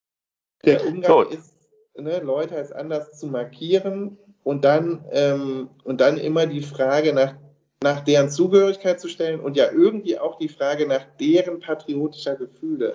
Der Umgang Gut. ist, ne, Leute als anders zu markieren und dann, ähm, und dann immer die Frage nach, nach deren Zugehörigkeit zu stellen und ja irgendwie auch die Frage nach deren patriotischer Gefühle.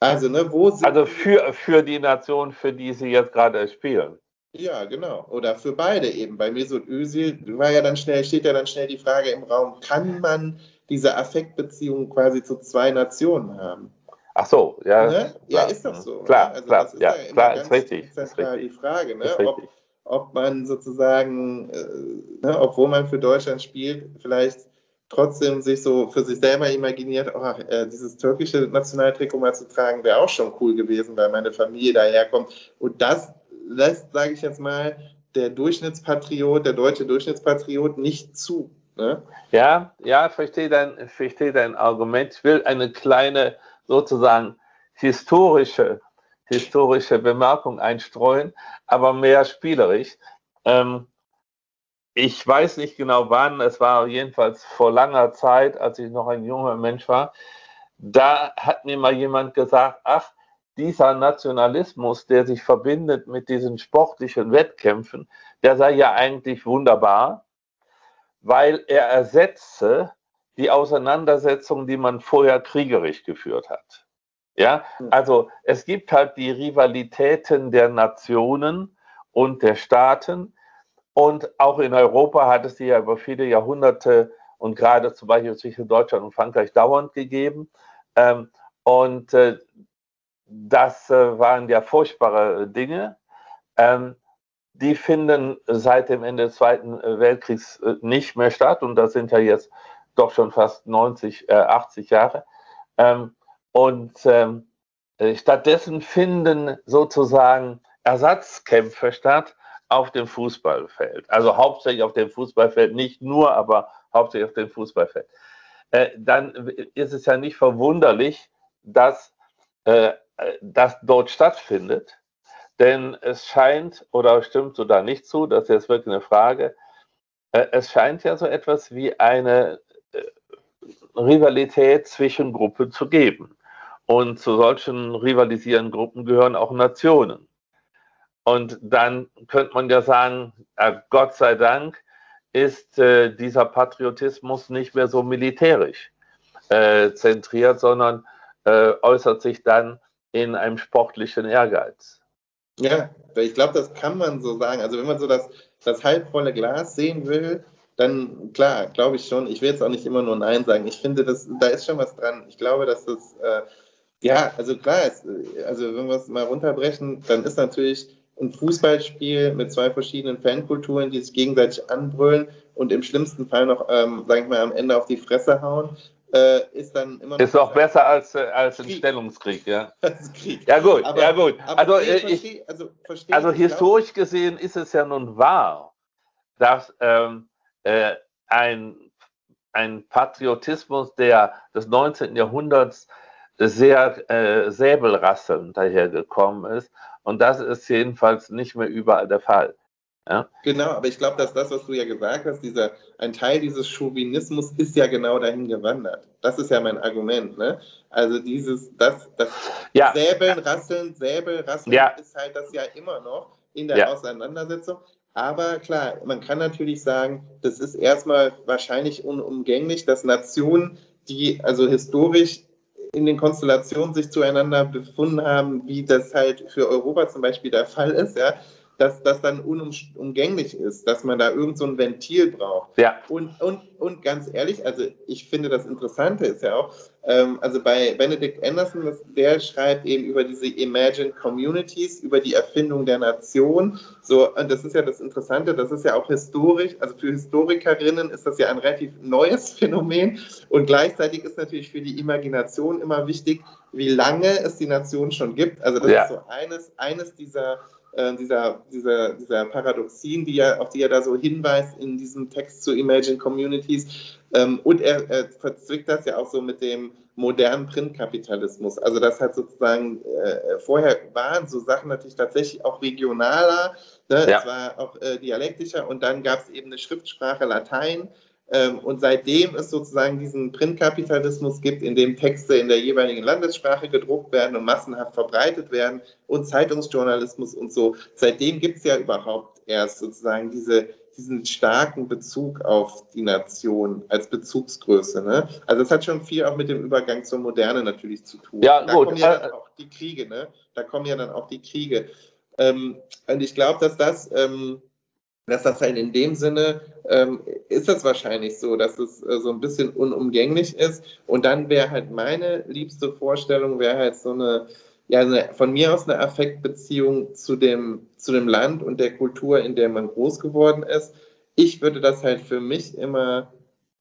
Also, ne, wo sind also für, für die Nation, für die sie jetzt gerade spielen. Ja, genau. Oder für beide eben. Bei Mesut Özil war ja dann schnell, steht ja dann schnell die Frage im Raum, kann man diese Affektbeziehung quasi zu zwei Nationen haben? Ach so, ja. Ne? Ja, ist doch so. Klar, ne? also klar, ist ja, ja klar, ist richtig. Zentral die Frage, ne? ob, ob man sozusagen, äh, ne, obwohl man für Deutschland spielt, vielleicht trotzdem sich so für sich selber imaginiert, oh, äh, dieses türkische Nationaltrikot mal zu tragen, wäre auch schon cool gewesen, weil meine Familie daherkommt. Und das lässt, sage ich jetzt mal, der Durchschnittspatriot, der deutsche Durchschnittspatriot nicht zu. Ne? Ja, ja, verstehe dein, verstehe dein Argument. Ich will eine kleine sozusagen historische, historische Bemerkung einstreuen, aber mehr spielerisch. Ähm, ich weiß nicht genau wann, es war jedenfalls vor langer Zeit, als ich noch ein junger Mensch war. Da hat mir mal jemand gesagt, ach, dieser Nationalismus, der sich verbindet mit diesen sportlichen Wettkämpfen, der sei ja eigentlich wunderbar, weil er ersetze die Auseinandersetzung, die man vorher kriegerisch geführt hat. Ja, also es gibt halt die Rivalitäten der Nationen und der Staaten und auch in Europa hat es die ja über viele Jahrhunderte und gerade zum Beispiel zwischen Deutschland und Frankreich dauernd gegeben. Ähm, und äh, das äh, waren ja furchtbare Dinge. Ähm, die finden seit dem Ende des Zweiten äh, Weltkriegs äh, nicht mehr statt und das sind ja jetzt doch schon fast 90, 80 Jahre. Ähm, und ähm, stattdessen finden sozusagen Ersatzkämpfe statt auf dem Fußballfeld. Also hauptsächlich auf dem Fußballfeld, nicht nur, aber hauptsächlich auf dem Fußballfeld. dann ist es ja nicht verwunderlich, dass das dort stattfindet. Denn es scheint, oder stimmt da nicht zu, das ist jetzt wirklich eine Frage, äh, es scheint ja so etwas wie eine äh, Rivalität zwischen Gruppen zu geben. Und zu solchen rivalisierenden Gruppen gehören auch Nationen. Und dann könnte man ja sagen, Gott sei Dank ist äh, dieser Patriotismus nicht mehr so militärisch äh, zentriert, sondern äh, äußert sich dann in einem sportlichen Ehrgeiz. Ja, ich glaube, das kann man so sagen. Also wenn man so das, das halbvolle Glas sehen will, dann klar, glaube ich schon. Ich will jetzt auch nicht immer nur Nein sagen. Ich finde, das, da ist schon was dran. Ich glaube, dass das, äh, ja, also klar, ist, also wenn wir es mal runterbrechen, dann ist natürlich ein Fußballspiel mit zwei verschiedenen Fankulturen, die sich gegenseitig anbrüllen und im schlimmsten Fall noch, ähm, sage ich mal, am Ende auf die Fresse hauen äh, ist dann immer. Ist auch besser als, äh, als ein Stellungskrieg, ja. [LAUGHS] Krieg. Ja, gut, aber, ja, gut. Also, äh, ich, also, verstehe, also historisch glaube, gesehen ist es ja nun wahr, dass ähm, äh, ein, ein Patriotismus der, des 19. Jahrhunderts sehr äh, säbelrasselnd dahergekommen ist. Und das ist jedenfalls nicht mehr überall der Fall. Ja? Genau, aber ich glaube, dass das, was du ja gesagt hast, dieser, ein Teil dieses Chauvinismus ist ja genau dahin gewandert. Das ist ja mein Argument. Ne? Also dieses, das, das ja. Säbeln, Rasseln, Säbel, Rasseln ja. ist halt das ja immer noch in der ja. Auseinandersetzung. Aber klar, man kann natürlich sagen, das ist erstmal wahrscheinlich unumgänglich, dass Nationen, die also historisch in den Konstellationen sich zueinander befunden haben, wie das halt für Europa zum Beispiel der Fall ist, ja, dass das dann unumgänglich ist, dass man da irgend so ein Ventil braucht. Ja. Und, und, und ganz ehrlich, also ich finde das Interessante ist ja auch, ähm, also bei Benedict Anderson, der schreibt eben über diese Imagined Communities, über die Erfindung der Nation. So, und das ist ja das Interessante, das ist ja auch historisch, also für Historikerinnen ist das ja ein relativ neues [LAUGHS] Phänomen. Und gleichzeitig ist natürlich für die Imagination immer wichtig, wie lange es die Nation schon gibt. Also das ja. ist so eines, eines dieser äh, dieser, dieser, dieser Paradoxien, die er, auf die er da so hinweist in diesem Text zu Imagine Communities. Ähm, und er, er verzwickt das ja auch so mit dem modernen Printkapitalismus. Also das hat sozusagen, äh, vorher waren so Sachen natürlich tatsächlich auch regionaler, ne? ja. es war auch äh, dialektischer und dann gab es eben eine Schriftsprache Latein und seitdem es sozusagen diesen Printkapitalismus gibt, in dem Texte in der jeweiligen Landessprache gedruckt werden und massenhaft verbreitet werden und Zeitungsjournalismus und so, seitdem gibt es ja überhaupt erst sozusagen diese, diesen starken Bezug auf die Nation als Bezugsgröße. Ne? Also es hat schon viel auch mit dem Übergang zur Moderne natürlich zu tun. Ja, da gut. kommen ja dann auch die Kriege, ne? Da kommen ja dann auch die Kriege. Ähm, und ich glaube, dass das ähm, dass das halt in dem Sinne ähm, ist das wahrscheinlich so, dass es äh, so ein bisschen unumgänglich ist. Und dann wäre halt meine liebste Vorstellung, wäre halt so eine, ja, eine, von mir aus eine Affektbeziehung zu dem, zu dem Land und der Kultur, in der man groß geworden ist. Ich würde das halt für mich immer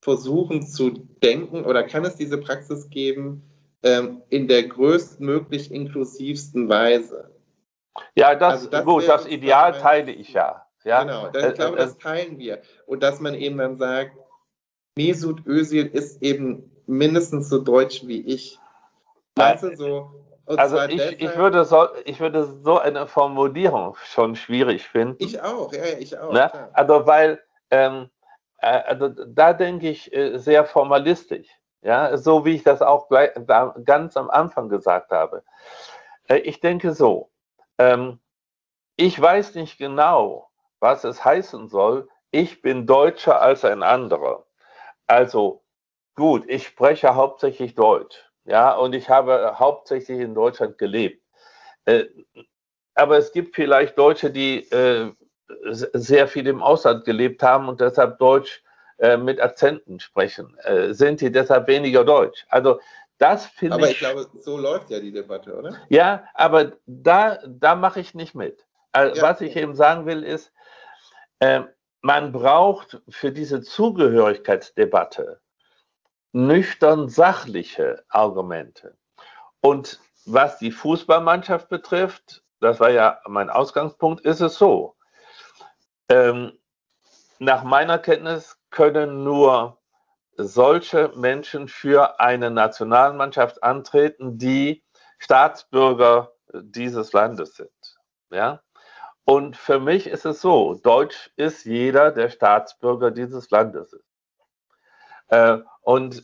versuchen zu denken oder kann es diese Praxis geben ähm, in der größtmöglich inklusivsten Weise. Ja, das, also das gut, das Ideal teile ich ja. Ja? Genau, ich glaube, äh, das teilen wir. Und dass man eben dann sagt, Mesut Özil ist eben mindestens so deutsch wie ich. Weißt du, so, also ich, ich, würde so, ich würde so eine Formulierung schon schwierig finden. Ich auch, ja, ich auch. Ne? Also weil, ähm, äh, also da denke ich äh, sehr formalistisch, ja, so wie ich das auch gleich, da, ganz am Anfang gesagt habe. Äh, ich denke so, ähm, ich weiß nicht genau, was es heißen soll, ich bin deutscher als ein anderer. Also gut, ich spreche hauptsächlich Deutsch, ja, und ich habe hauptsächlich in Deutschland gelebt. Äh, aber es gibt vielleicht Deutsche, die äh, sehr viel im Ausland gelebt haben und deshalb Deutsch äh, mit Akzenten sprechen. Äh, sind die deshalb weniger Deutsch? Also das finde ich. Aber ich glaube, so läuft ja die Debatte, oder? Ja, aber da, da mache ich nicht mit. Also, ja. Was ich eben sagen will, ist, äh, man braucht für diese Zugehörigkeitsdebatte nüchtern sachliche Argumente. Und was die Fußballmannschaft betrifft, das war ja mein Ausgangspunkt, ist es so. Ähm, nach meiner Kenntnis können nur solche Menschen für eine Nationalmannschaft antreten, die Staatsbürger dieses Landes sind. Ja? Und für mich ist es so, Deutsch ist jeder, der Staatsbürger dieses Landes ist. Äh, und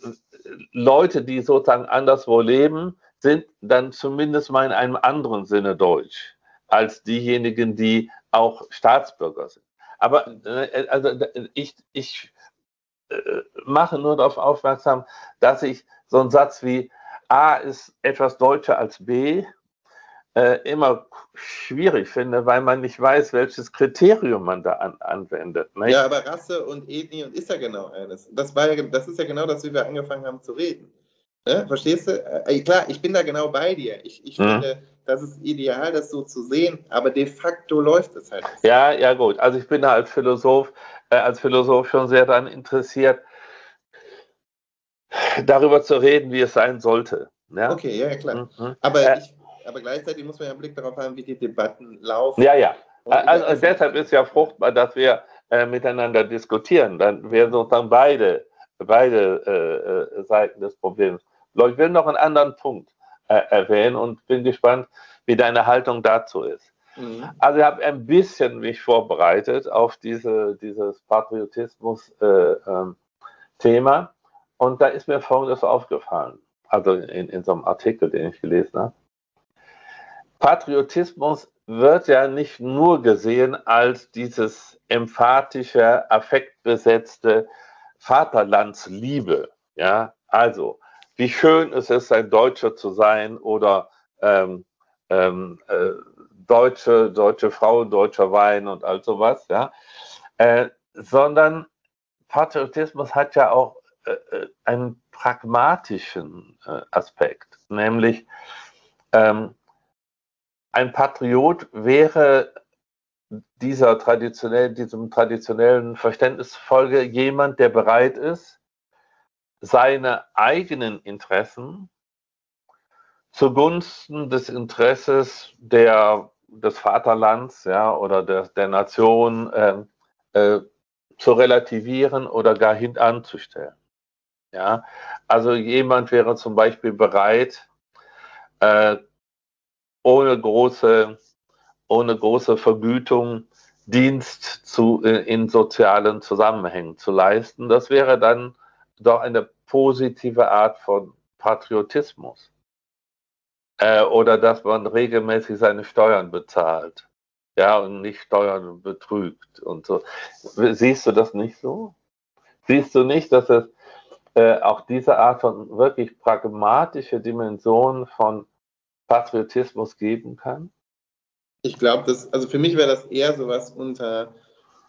Leute, die sozusagen anderswo leben, sind dann zumindest mal in einem anderen Sinne Deutsch als diejenigen, die auch Staatsbürger sind. Aber äh, also, ich, ich äh, mache nur darauf aufmerksam, dass ich so einen Satz wie A ist etwas deutscher als B äh, immer schwierig finde, weil man nicht weiß, welches Kriterium man da an, anwendet. Nicht? Ja, aber Rasse und Ethnie ist ja genau eines. Das, war ja, das ist ja genau das, wie wir angefangen haben zu reden. Ne? Verstehst du? Äh, klar, ich bin da genau bei dir. Ich, ich mhm. finde, das ist ideal, das so zu sehen, aber de facto läuft es halt. Nicht. Ja, ja, gut. Also ich bin da als Philosoph, äh, als Philosoph schon sehr daran interessiert, darüber zu reden, wie es sein sollte. Ja? Okay, ja, klar. Mhm. Aber äh, ich, aber gleichzeitig muss man ja einen Blick darauf haben, wie die Debatten laufen. Ja, ja. Also, also deshalb ist ja fruchtbar, dass wir äh, miteinander diskutieren. Dann werden sozusagen beide, beide äh, äh Seiten des Problems. Ich will noch einen anderen Punkt äh, erwähnen und bin gespannt, wie deine Haltung dazu ist. Mhm. Also ich habe ein bisschen mich vorbereitet auf diese, dieses Patriotismus-Thema äh, ähm, und da ist mir Folgendes aufgefallen, also in, in so einem Artikel, den ich gelesen habe. Patriotismus wird ja nicht nur gesehen als dieses emphatische, affektbesetzte Vaterlandsliebe. Ja, also, wie schön ist es, ein Deutscher zu sein oder ähm, ähm, äh, deutsche, deutsche Frau, deutscher Wein und all sowas, ja. Äh, sondern Patriotismus hat ja auch äh, äh einen pragmatischen äh, Aspekt, nämlich ähm, ein Patriot wäre dieser traditionell, diesem traditionellen Verständnis folge jemand, der bereit ist, seine eigenen Interessen zugunsten des Interesses der, des Vaterlands ja, oder der, der Nation äh, äh, zu relativieren oder gar hintanzustellen. Ja? Also jemand wäre zum Beispiel bereit, äh, ohne große, ohne große Vergütung Dienst zu, in sozialen Zusammenhängen zu leisten. Das wäre dann doch eine positive Art von Patriotismus. Äh, oder dass man regelmäßig seine Steuern bezahlt. Ja, und nicht Steuern betrügt und so. Siehst du das nicht so? Siehst du nicht, dass es äh, auch diese Art von wirklich pragmatische Dimension von Patriotismus geben kann? Ich glaube, das, also für mich wäre das eher sowas unter,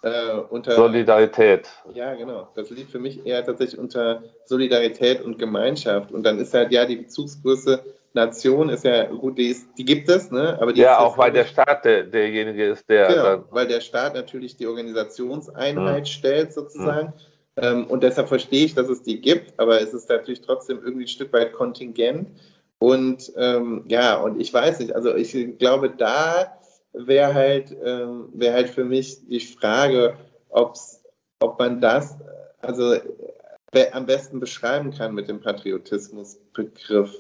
äh, unter Solidarität. Ja, genau. Das liegt für mich eher tatsächlich unter Solidarität und Gemeinschaft. Und dann ist halt ja die Bezugsgröße Nation ist ja gut, die, ist, die gibt es, ne? Aber ja, auch weil der Staat der, derjenige ist, der. Genau, weil der Staat natürlich die Organisationseinheit hm. stellt, sozusagen. Hm. Ähm, und deshalb verstehe ich, dass es die gibt, aber es ist natürlich trotzdem irgendwie ein Stück weit kontingent. Und ähm, ja, und ich weiß nicht, also ich glaube, da wäre halt, ähm, wäre halt für mich die Frage, ob's, ob man das also am besten beschreiben kann mit dem Patriotismusbegriff.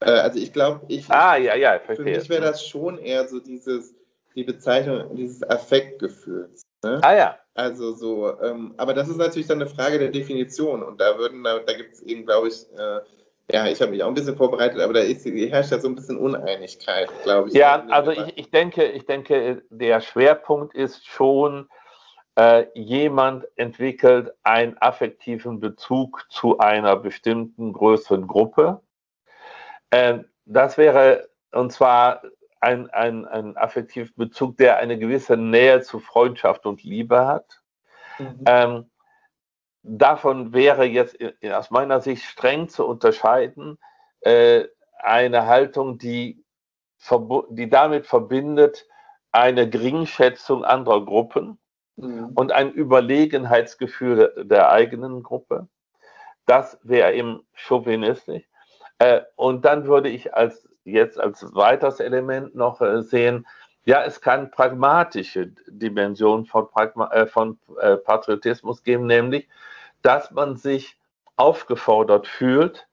Äh, also ich glaube, ich ah, ja, ja, für mich wäre das schon eher so dieses, die Bezeichnung dieses Affektgefühls. Ne? Ah ja. Also so, ähm, aber das ist natürlich dann eine Frage der Definition und da würden, da, da gibt es eben, glaube ich, äh, ja, ich habe mich auch ein bisschen vorbereitet, aber da ist, herrscht ja so ein bisschen Uneinigkeit, glaube ich. Ja, also ich, ich, denke, ich denke, der Schwerpunkt ist schon, äh, jemand entwickelt einen affektiven Bezug zu einer bestimmten größeren Gruppe. Äh, das wäre, und zwar ein, ein, ein affektiver Bezug, der eine gewisse Nähe zu Freundschaft und Liebe hat. Mhm. Ähm, davon wäre jetzt aus meiner Sicht streng zu unterscheiden äh, eine Haltung, die, die damit verbindet eine Geringschätzung anderer Gruppen mhm. und ein Überlegenheitsgefühl der, eigenen Gruppe. Das wäre eben chauvinistisch. Äh, und dann würde ich als jetzt als weiteres Element noch äh, sehen, ja, es kann pragmatische Dimensionen von, Pragma äh, von äh, Patriotismus geben, nämlich dass man sich aufgefordert fühlt,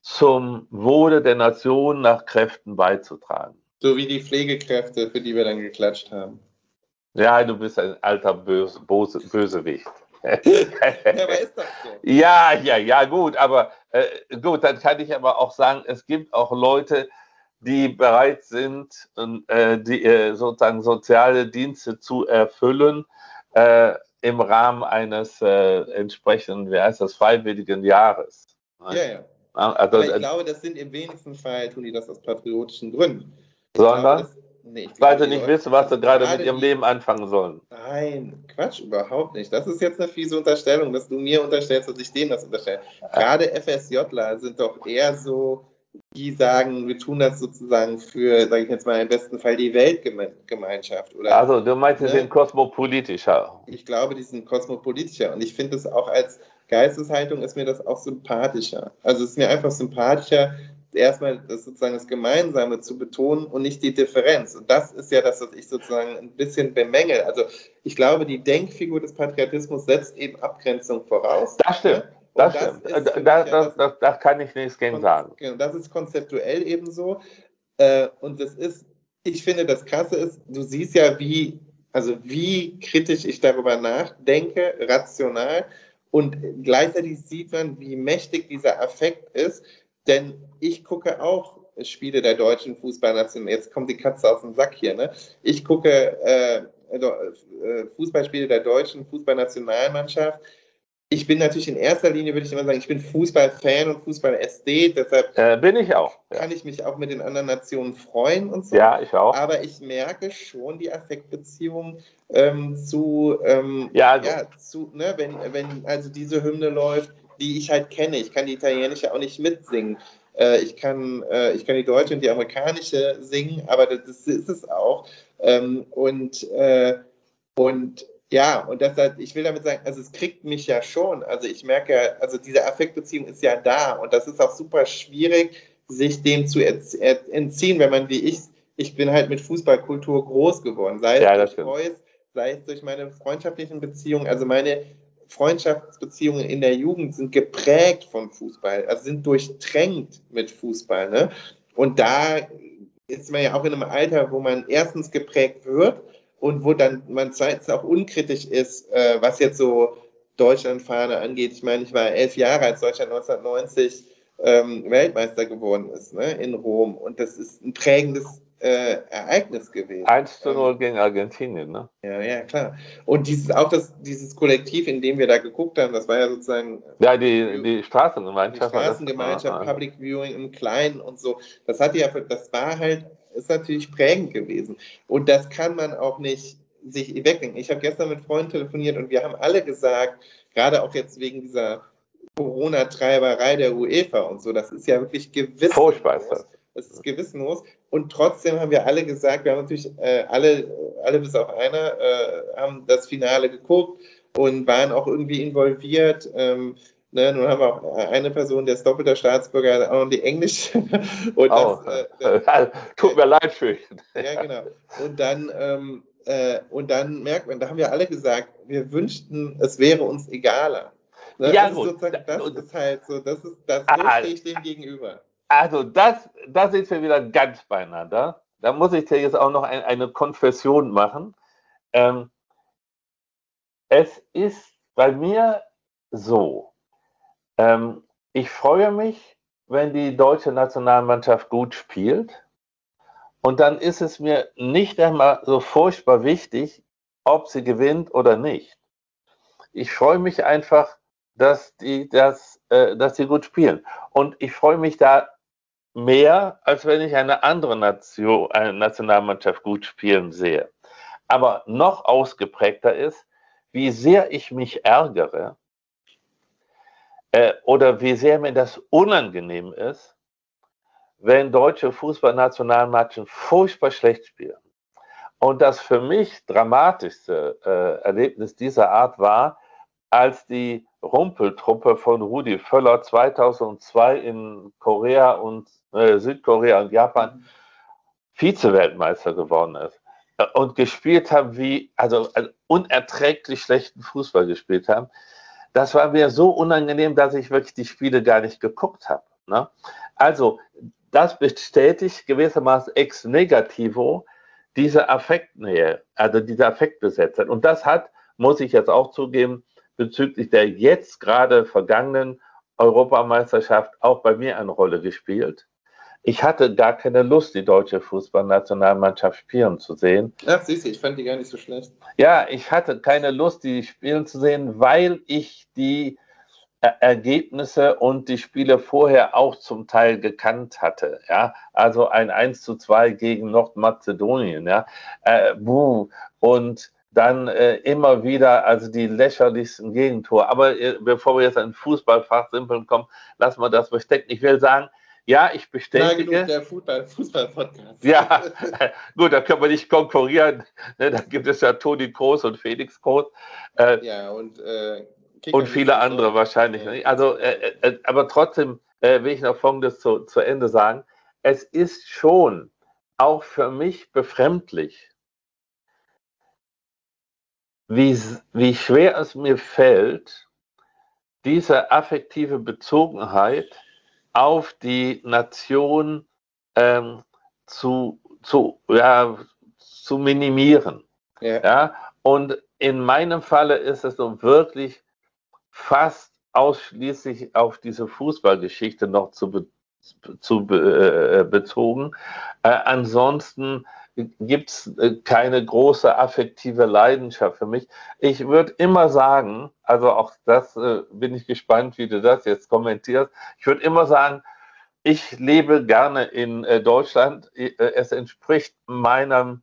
zum Wohle der Nation nach Kräften beizutragen. So wie die Pflegekräfte, für die wir dann geklatscht haben. Ja, du bist ein alter Böse, Böse, Bösewicht. [LAUGHS] ja, aber ist das so? Ja, ja, ja, gut, aber äh, gut, dann kann ich aber auch sagen, es gibt auch Leute, die bereit sind, äh, die äh, sozusagen soziale Dienste zu erfüllen, äh, im Rahmen eines äh, entsprechenden, wie heißt das, freiwilligen Jahres. Ja, ja. Also, ich äh, glaube, das sind im wenigsten Fall, tun die das aus patriotischen Gründen. Sondern? Glaube, das, nee, weil sie nicht wissen, was sie gerade mit ihrem Leben anfangen sollen. Nein, Quatsch, überhaupt nicht. Das ist jetzt eine fiese Unterstellung, dass du mir unterstellst, dass ich denen das unterstelle. Gerade FSJler sind doch eher so die sagen, wir tun das sozusagen für, sage ich jetzt mal, im besten Fall die Weltgemeinschaft. Oder, also du meinst, ne? sind kosmopolitischer. Ich glaube, die sind kosmopolitischer und ich finde es auch als Geisteshaltung ist mir das auch sympathischer. Also es ist mir einfach sympathischer, erstmal das sozusagen das Gemeinsame zu betonen und nicht die Differenz. Und das ist ja das, was ich sozusagen ein bisschen bemängel. Also ich glaube, die Denkfigur des Patriotismus setzt eben Abgrenzung voraus. Das stimmt. Ne? Das, das, da, das, das, das, kann ich nichts gegen sagen. Genau, das ist konzeptuell ebenso. Äh, und das ist, ich finde, das Krasse ist, du siehst ja, wie, also wie kritisch ich darüber nachdenke, rational. Und gleichzeitig sieht man, wie mächtig dieser Affekt ist. Denn ich gucke auch Spiele der deutschen Fußballnation. Jetzt kommt die Katze aus dem Sack hier. Ne? Ich gucke äh, äh Fußballspiele der deutschen Fußballnationalmannschaft ich bin natürlich in erster Linie, würde ich immer sagen, ich bin Fußballfan und Fußball-SD, deshalb äh, bin ich auch. Ja. Kann ich mich auch mit den anderen Nationen freuen und so. Ja, ich auch. Aber ich merke schon die Affektbeziehung ähm, zu, ähm, ja, also. ja, zu, ne, wenn, wenn also diese Hymne läuft, die ich halt kenne. Ich kann die italienische auch nicht mitsingen. Äh, ich, kann, äh, ich kann die deutsche und die amerikanische singen, aber das, das ist es auch. Ähm, und, äh, und ja, und deshalb, ich will damit sagen, also es kriegt mich ja schon. Also ich merke, also diese Affektbeziehung ist ja da und das ist auch super schwierig, sich dem zu entziehen, wenn man wie ich, ich bin halt mit Fußballkultur groß geworden, sei es ja, durch Boys, sei es durch meine freundschaftlichen Beziehungen. Also meine Freundschaftsbeziehungen in der Jugend sind geprägt von Fußball, also sind durchtränkt mit Fußball. Ne? Und da ist man ja auch in einem Alter, wo man erstens geprägt wird und wo dann man zweitens auch unkritisch ist, äh, was jetzt so Deutschlandfahne angeht. Ich meine, ich war elf Jahre, als Deutschland 1990 ähm, Weltmeister geworden ist ne, in Rom und das ist ein prägendes äh, Ereignis gewesen. 1 zu 0 ähm, gegen Argentinien, ne? Ja, ja, klar. Und dieses, auch das, dieses Kollektiv, in dem wir da geguckt haben, das war ja sozusagen. Ja, die, die Straßengemeinschaft. Die Straßengemeinschaft, Public Viewing im Kleinen und so. Das hat ja, das war halt ist natürlich prägend gewesen. Und das kann man auch nicht sich wegdenken. Ich habe gestern mit Freunden telefoniert und wir haben alle gesagt, gerade auch jetzt wegen dieser Corona-Treiberei der UEFA und so, das ist ja wirklich gewissenlos. Furchtbar Das ist gewissenlos. Und trotzdem haben wir alle gesagt, wir haben natürlich äh, alle, alle bis auf einer, äh, haben das Finale geguckt und waren auch irgendwie involviert. Ähm, Ne, nun haben wir auch eine Person, der ist doppelter Staatsbürger, auch noch die englische. [LAUGHS] Und oh, das, äh, [LAUGHS] tut mir leid für ihn. Ja, genau. Und dann, ähm, äh, und dann merkt man, da haben wir alle gesagt, wir wünschten, es wäre uns egaler. Ne? Ja, gut. das ist halt so, das ist, das ah, stehe ich dem gegenüber. Also, das, da sind wir wieder ganz beieinander. Da muss ich dir jetzt auch noch ein, eine Konfession machen. Ähm, es ist bei mir so, ähm, ich freue mich, wenn die deutsche Nationalmannschaft gut spielt. Und dann ist es mir nicht einmal so furchtbar wichtig, ob sie gewinnt oder nicht. Ich freue mich einfach, dass die, das, äh, dass die gut spielen. Und ich freue mich da mehr, als wenn ich eine andere Nation, eine Nationalmannschaft gut spielen sehe. Aber noch ausgeprägter ist, wie sehr ich mich ärgere, äh, oder wie sehr mir das unangenehm ist, wenn deutsche Fußballnationalmannschaften furchtbar schlecht spielen. Und das für mich dramatischste äh, Erlebnis dieser Art war, als die Rumpeltruppe von Rudi Völler 2002 in Korea und äh, Südkorea und Japan Vize-Weltmeister geworden ist und gespielt haben wie, also, also unerträglich schlechten Fußball gespielt haben das war mir so unangenehm, dass ich wirklich die Spiele gar nicht geguckt habe. Ne? Also, das bestätigt gewissermaßen ex negativo diese Affektnähe, also diese Affektbesetzung. Und das hat, muss ich jetzt auch zugeben, bezüglich der jetzt gerade vergangenen Europameisterschaft auch bei mir eine Rolle gespielt. Ich hatte gar keine Lust, die deutsche Fußballnationalmannschaft spielen zu sehen. Ach, siehst du, ich fand die gar nicht so schlecht. Ja, ich hatte keine Lust, die spielen zu sehen, weil ich die Ergebnisse und die Spiele vorher auch zum Teil gekannt hatte. Ja, also ein 1 zu 2 gegen Nordmazedonien. Ja, äh, buh. und dann äh, immer wieder also die lächerlichsten Gegentore. Aber äh, bevor wir jetzt an Fußballfachsimpeln kommen, lassen wir das verstecken. Ich will sagen, ja, ich bestätige. der Fußball-Podcast. ja, [LAUGHS] gut, da können wir nicht konkurrieren. Ne, da gibt es ja Toni Kroos und Felix Kroos. Äh, ja, und, äh, und viele andere wahrscheinlich. Ja. Also, äh, äh, aber trotzdem will ich noch Folgendes zu, zu Ende sagen. Es ist schon auch für mich befremdlich, wie, wie schwer es mir fällt, diese affektive Bezogenheit auf die Nation ähm, zu, zu, ja, zu minimieren. Ja. ja. Und in meinem Falle ist es so wirklich fast ausschließlich auf diese Fußballgeschichte noch zu, be zu be äh, bezogen. Äh, ansonsten gibt es äh, keine große affektive Leidenschaft für mich. Ich würde immer sagen, also auch das äh, bin ich gespannt, wie du das jetzt kommentierst. Ich würde immer sagen, ich lebe gerne in äh, Deutschland. Äh, es entspricht meinem,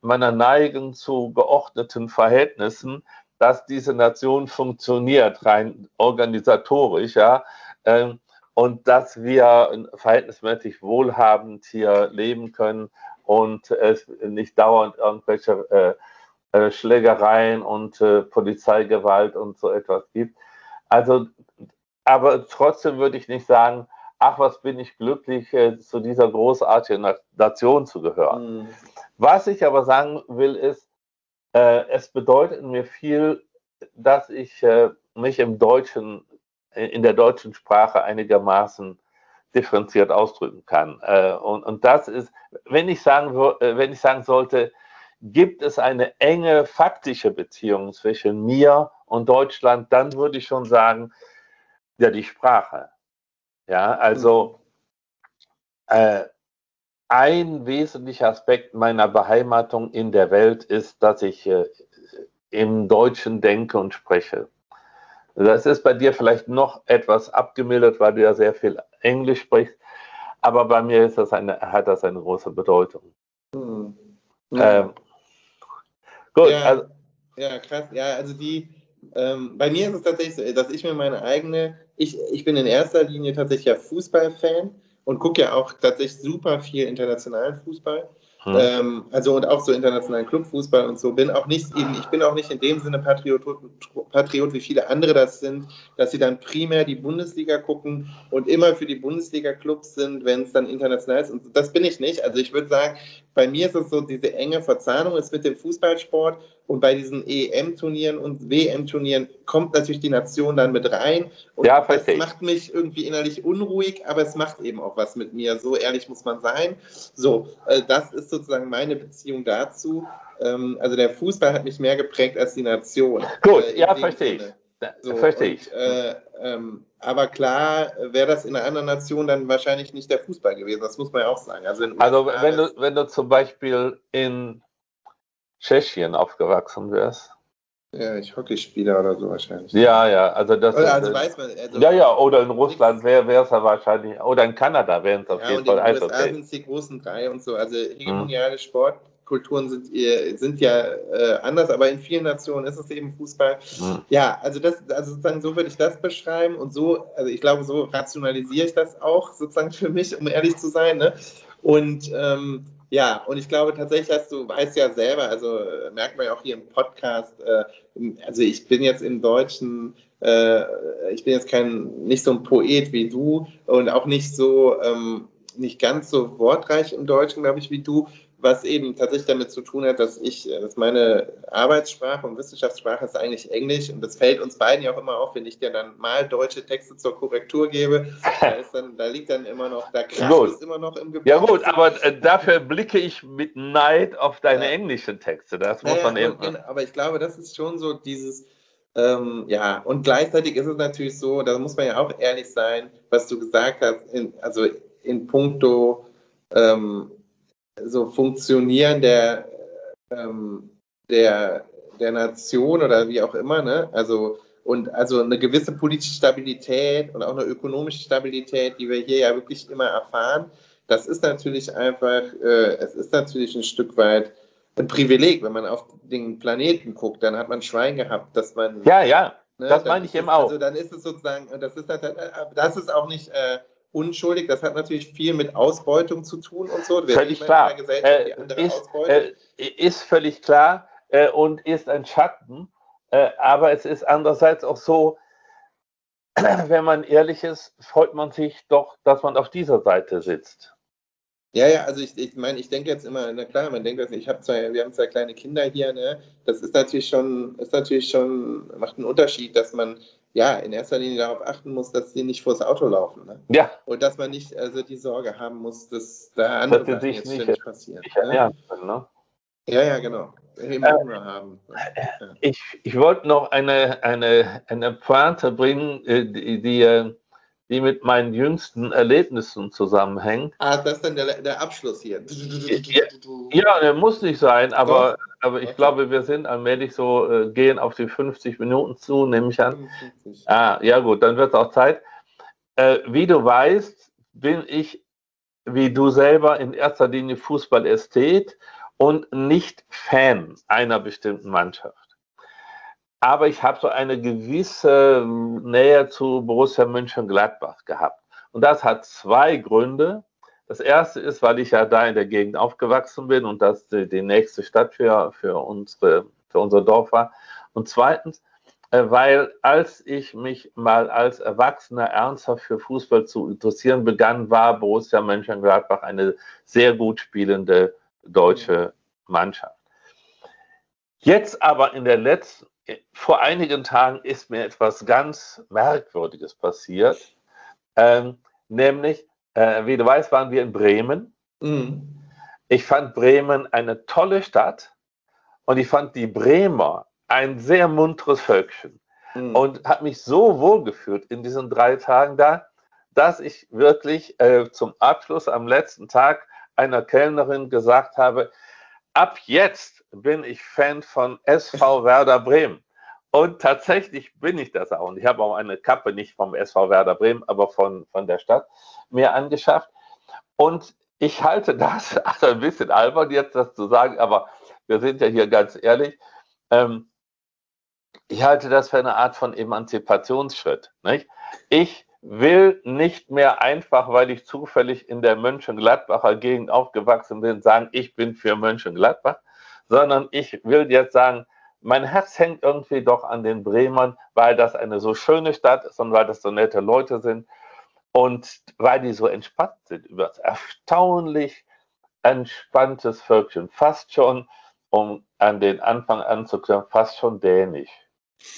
meiner Neigung zu geordneten Verhältnissen, dass diese Nation funktioniert, rein organisatorisch, ja. Ähm, und dass wir verhältnismäßig wohlhabend hier leben können und es nicht dauernd irgendwelche äh, äh, Schlägereien und äh, Polizeigewalt und so etwas gibt. Also, aber trotzdem würde ich nicht sagen, ach, was bin ich glücklich, äh, zu dieser großartigen Nation zu gehören. Mhm. Was ich aber sagen will, ist, äh, es bedeutet mir viel, dass ich äh, mich im Deutschen, in der deutschen Sprache einigermaßen differenziert ausdrücken kann. Äh, und, und das ist, wenn ich sagen, äh, wenn ich sagen sollte, gibt es eine enge faktische Beziehung zwischen mir und Deutschland, dann würde ich schon sagen, ja, die Sprache. Ja, also äh, ein wesentlicher Aspekt meiner Beheimatung in der Welt ist, dass ich äh, im Deutschen denke und spreche. Das ist bei dir vielleicht noch etwas abgemildert, weil du ja sehr viel Englisch sprichst. Aber bei mir ist das eine, hat das eine große Bedeutung. Hm. Ja. Ähm, gut, ja, also, ja, krass. Ja, also die, ähm, bei mir ist es tatsächlich so, dass ich mir meine eigene, ich, ich bin in erster Linie tatsächlich ja Fußballfan und gucke ja auch tatsächlich super viel internationalen Fußball. Hm. Ähm, also und auch so internationalen Clubfußball und so. Bin auch nicht eben, ich bin auch nicht in dem Sinne Patriot, Patriot, wie viele andere das sind, dass sie dann primär die Bundesliga gucken und immer für die Bundesliga-Clubs sind, wenn es dann international ist. Und das bin ich nicht. Also ich würde sagen, bei mir ist es so, diese enge Verzahnung ist mit dem Fußballsport und bei diesen EM-Turnieren und WM-Turnieren kommt natürlich die Nation dann mit rein. Und ja, das macht mich irgendwie innerlich unruhig, aber es macht eben auch was mit mir. So ehrlich muss man sein. So, äh, das ist sozusagen meine Beziehung dazu. Ähm, also der Fußball hat mich mehr geprägt als die Nation. Gut, äh, ja, verstehe ich. So, verstehe ich. Und, äh, ähm, aber klar wäre das in einer anderen Nation dann wahrscheinlich nicht der Fußball gewesen. Das muss man ja auch sagen. Also, also wenn, du, wenn du zum Beispiel in Tschechien aufgewachsen wärst. Ja, ich Hockeyspieler oder so wahrscheinlich. Ja, ja, also das oder, also weiß man, also Ja, ja, oder in Russland wäre es ja wahrscheinlich, oder in Kanada wären es auf ja, jeden Fall Eishockey. Ja, sind die großen drei und so, also hegemoniale hm. Sportkulturen sind, sind ja äh, anders, aber in vielen Nationen ist es eben Fußball. Hm. Ja, also das, also sozusagen so würde ich das beschreiben und so, also ich glaube, so rationalisiere ich das auch sozusagen für mich, um ehrlich zu sein, ne? Und ähm, ja, und ich glaube tatsächlich, dass du weißt ja selber, also äh, merkt man ja auch hier im Podcast, äh, also ich bin jetzt im Deutschen, äh, ich bin jetzt kein, nicht so ein Poet wie du und auch nicht so, ähm, nicht ganz so wortreich im Deutschen, glaube ich, wie du was eben tatsächlich damit zu tun hat, dass ich, äh, dass meine Arbeitssprache und Wissenschaftssprache ist eigentlich Englisch und das fällt uns beiden ja auch immer auf, wenn ich dir dann mal deutsche Texte zur Korrektur gebe, da, [LAUGHS] dann, da liegt dann immer noch, da kracht es immer noch im Gebiet. Ja gut, aber äh, dafür blicke ich mit Neid auf deine ja. englischen Texte, das muss naja, man eben. Und, aber ich glaube, das ist schon so dieses, ähm, ja, und gleichzeitig ist es natürlich so, da muss man ja auch ehrlich sein, was du gesagt hast, in, also in puncto ähm, so Funktionieren der, ähm, der, der Nation oder wie auch immer, ne? Also und also eine gewisse politische Stabilität und auch eine ökonomische Stabilität, die wir hier ja wirklich immer erfahren, das ist natürlich einfach, äh, es ist natürlich ein Stück weit ein Privileg, wenn man auf den Planeten guckt, dann hat man Schwein gehabt, dass man. Ja, ja, ne, das meine ich eben auch. Also dann ist es sozusagen, das ist, halt, das ist auch nicht. Äh, unschuldig. Das hat natürlich viel mit Ausbeutung zu tun und so. Wir völlig klar. Äh, ist, äh, ist, völlig klar äh, und ist ein Schatten. Äh, aber es ist andererseits auch so, [CLEARS THROAT] wenn man ehrlich ist, freut man sich doch, dass man auf dieser Seite sitzt. Ja, ja, also ich, ich meine, ich denke jetzt immer, na klar, man denkt, ich habe zwei, wir haben zwei kleine Kinder hier, ne? Das ist natürlich schon, ist natürlich schon, macht einen Unterschied, dass man ja in erster Linie darauf achten muss, dass sie nicht vors Auto laufen. Ne? Ja. Und dass man nicht also die Sorge haben muss, dass da andere Dass Sachen jetzt nicht- passieren. Ich ne? ja, ne? Ja, ja, genau. Äh, haben. Ja. Ich, ich wollte noch eine, eine, eine Pointe bringen, äh, die, die, äh, die mit meinen jüngsten Erlebnissen zusammenhängt. Ah, das ist dann der, der Abschluss hier. Ja. Der muss nicht sein, aber, aber ich Okay. glaube, wir sind allmählich so, äh, gehen auf die 50 Minuten zu, nehme ich an. 55. Ah, ja gut, dann wird es auch Zeit. Äh, wie du weißt, bin ich, wie du selber, in erster Linie Fußballästhet und nicht Fan einer bestimmten Mannschaft. Aber ich habe so eine gewisse Nähe zu Borussia Mönchengladbach gehabt. Und das hat zwei Gründe. Das erste ist, weil ich ja da in der Gegend aufgewachsen bin und das die, die nächste Stadt für, für, unsere, für unser Dorf war. Und zweitens, äh, weil als ich mich mal als Erwachsener ernsthaft für Fußball zu interessieren begann, war Borussia Mönchengladbach eine sehr gut spielende deutsche Mannschaft. Jetzt aber in der letzten, vor einigen Tagen ist mir etwas ganz Merkwürdiges passiert, ähm, nämlich, äh, wie du weißt, waren wir in Bremen. Mhm. Ich fand Bremen eine tolle Stadt und ich fand die Bremer ein sehr munteres Völkchen Mhm. und habe mich so wohl gefühlt in diesen drei Tagen da, dass ich wirklich äh, zum Abschluss am letzten Tag einer Kellnerin gesagt habe, ab jetzt bin ich Fan von SV Werder Bremen. Und tatsächlich bin ich das auch. Und ich habe auch eine Kappe nicht vom SV Werder Bremen, aber von, von der Stadt mir angeschafft. Und ich halte das, [LAUGHS] also ein bisschen albern jetzt das zu sagen, aber wir sind ja hier ganz ehrlich. Ähm, ich halte das für eine Art von Emanzipationsschritt. Nicht? Ich will nicht mehr einfach, weil ich zufällig in der Mönchengladbacher Gegend aufgewachsen bin, sagen, ich bin für Mönchengladbach, sondern ich will jetzt sagen, mein Herz hängt irgendwie doch an den Bremern, weil das eine so schöne Stadt ist und weil das so nette Leute sind und weil die so entspannt sind über das erstaunlich entspanntes Völkchen, fast schon, um an den Anfang anzuklären, fast schon dänisch.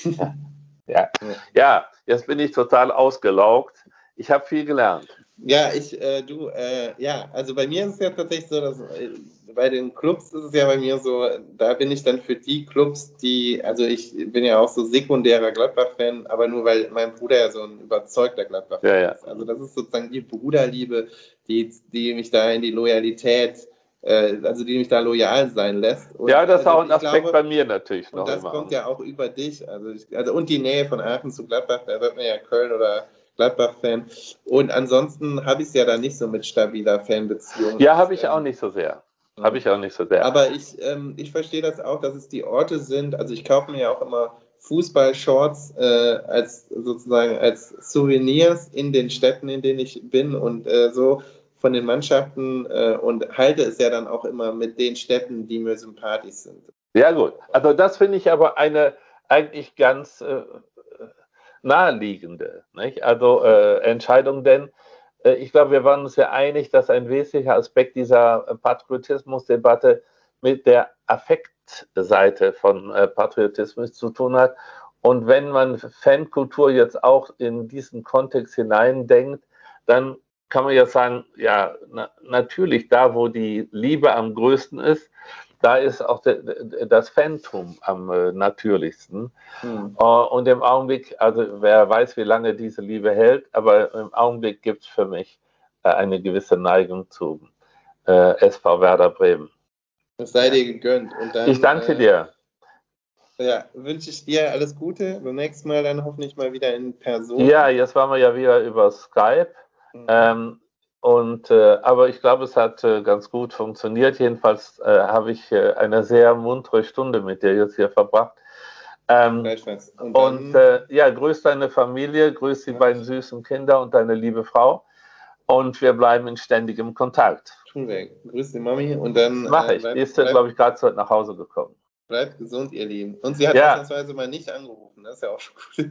Ja. [LAUGHS] Ja. ja, jetzt bin ich total ausgelaugt. Ich habe viel gelernt. Ja, ich, äh, du, äh, ja, also bei mir ist es ja tatsächlich so, dass äh, bei den Clubs ist es ja bei mir so, da bin ich dann für die Clubs, die, also ich bin ja auch so sekundärer Gladbach-Fan, aber nur weil mein Bruder ja so ein überzeugter Gladbach-Fan Ja, ja. ist. Also das ist sozusagen die Bruderliebe, die, die mich da in die Loyalität, also die mich da loyal sein lässt. Und ja, das ist also auch ein Aspekt glaube, bei mir natürlich noch Und das kommt ja auch über dich. Also, ich, also und die Nähe von Aachen zu Gladbach, da wird man ja Köln oder Gladbach-Fan. Und ansonsten habe ich es ja dann nicht so mit stabiler Fanbeziehung. ja, habe ich auch nicht so sehr. Habe ich auch nicht so sehr. Aber ich, ähm, ich verstehe das auch, dass es die Orte sind. Also ich kaufe mir ja auch immer Fußballshorts äh, als sozusagen als Souvenirs in den Städten, in denen ich bin und äh, so von den Mannschaften äh, und halte es ja dann auch immer mit den Städten, die mir sympathisch sind. Ja, gut. Also das finde ich aber eine eigentlich ganz äh, naheliegende nicht? Also, äh, Entscheidung, denn äh, ich glaube, wir waren uns ja einig, dass ein wesentlicher Aspekt dieser Patriotismusdebatte mit der Affektseite von äh, Patriotismus zu tun hat. Und wenn man Fankultur jetzt auch in diesen Kontext hineindenkt, dann kann man ja sagen, ja, na, natürlich da, wo die Liebe am größten ist, da ist auch de, de, das Phantom am äh, natürlichsten. Hm. Äh, und im Augenblick, also wer weiß, wie lange diese Liebe hält, aber im Augenblick gibt es für mich äh, eine gewisse Neigung zu äh, SV Werder Bremen. Es sei dir gegönnt. Dann, ich danke äh, dir. Ja, wünsche ich dir alles Gute. Beim nächsten Mal dann hoffentlich mal wieder in Person. Ja, jetzt waren wir ja wieder über Skype. Mhm. Ähm, und, äh, aber ich glaube, es hat äh, ganz gut funktioniert. Jedenfalls äh, habe ich äh, eine sehr muntere Stunde mit dir jetzt hier verbracht. Ähm. Und, und äh, ja, grüß deine Familie, grüß die Ja. beiden süßen Kinder und deine liebe Frau. Und wir bleiben in ständigem Kontakt. tun wir. Grüß die Mami und dann Mach äh, ich. Die ist, glaube ich, gerade nach Hause gekommen. Bleibt gesund, ihr Lieben. Und sie hat Ja. ausnahmsweise mal nicht angerufen. Das ist ja auch schon gut.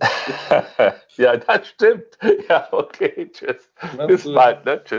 [LAUGHS] ja, das stimmt. Ja, okay, tschüss. Bis bald, ne? Tschüss.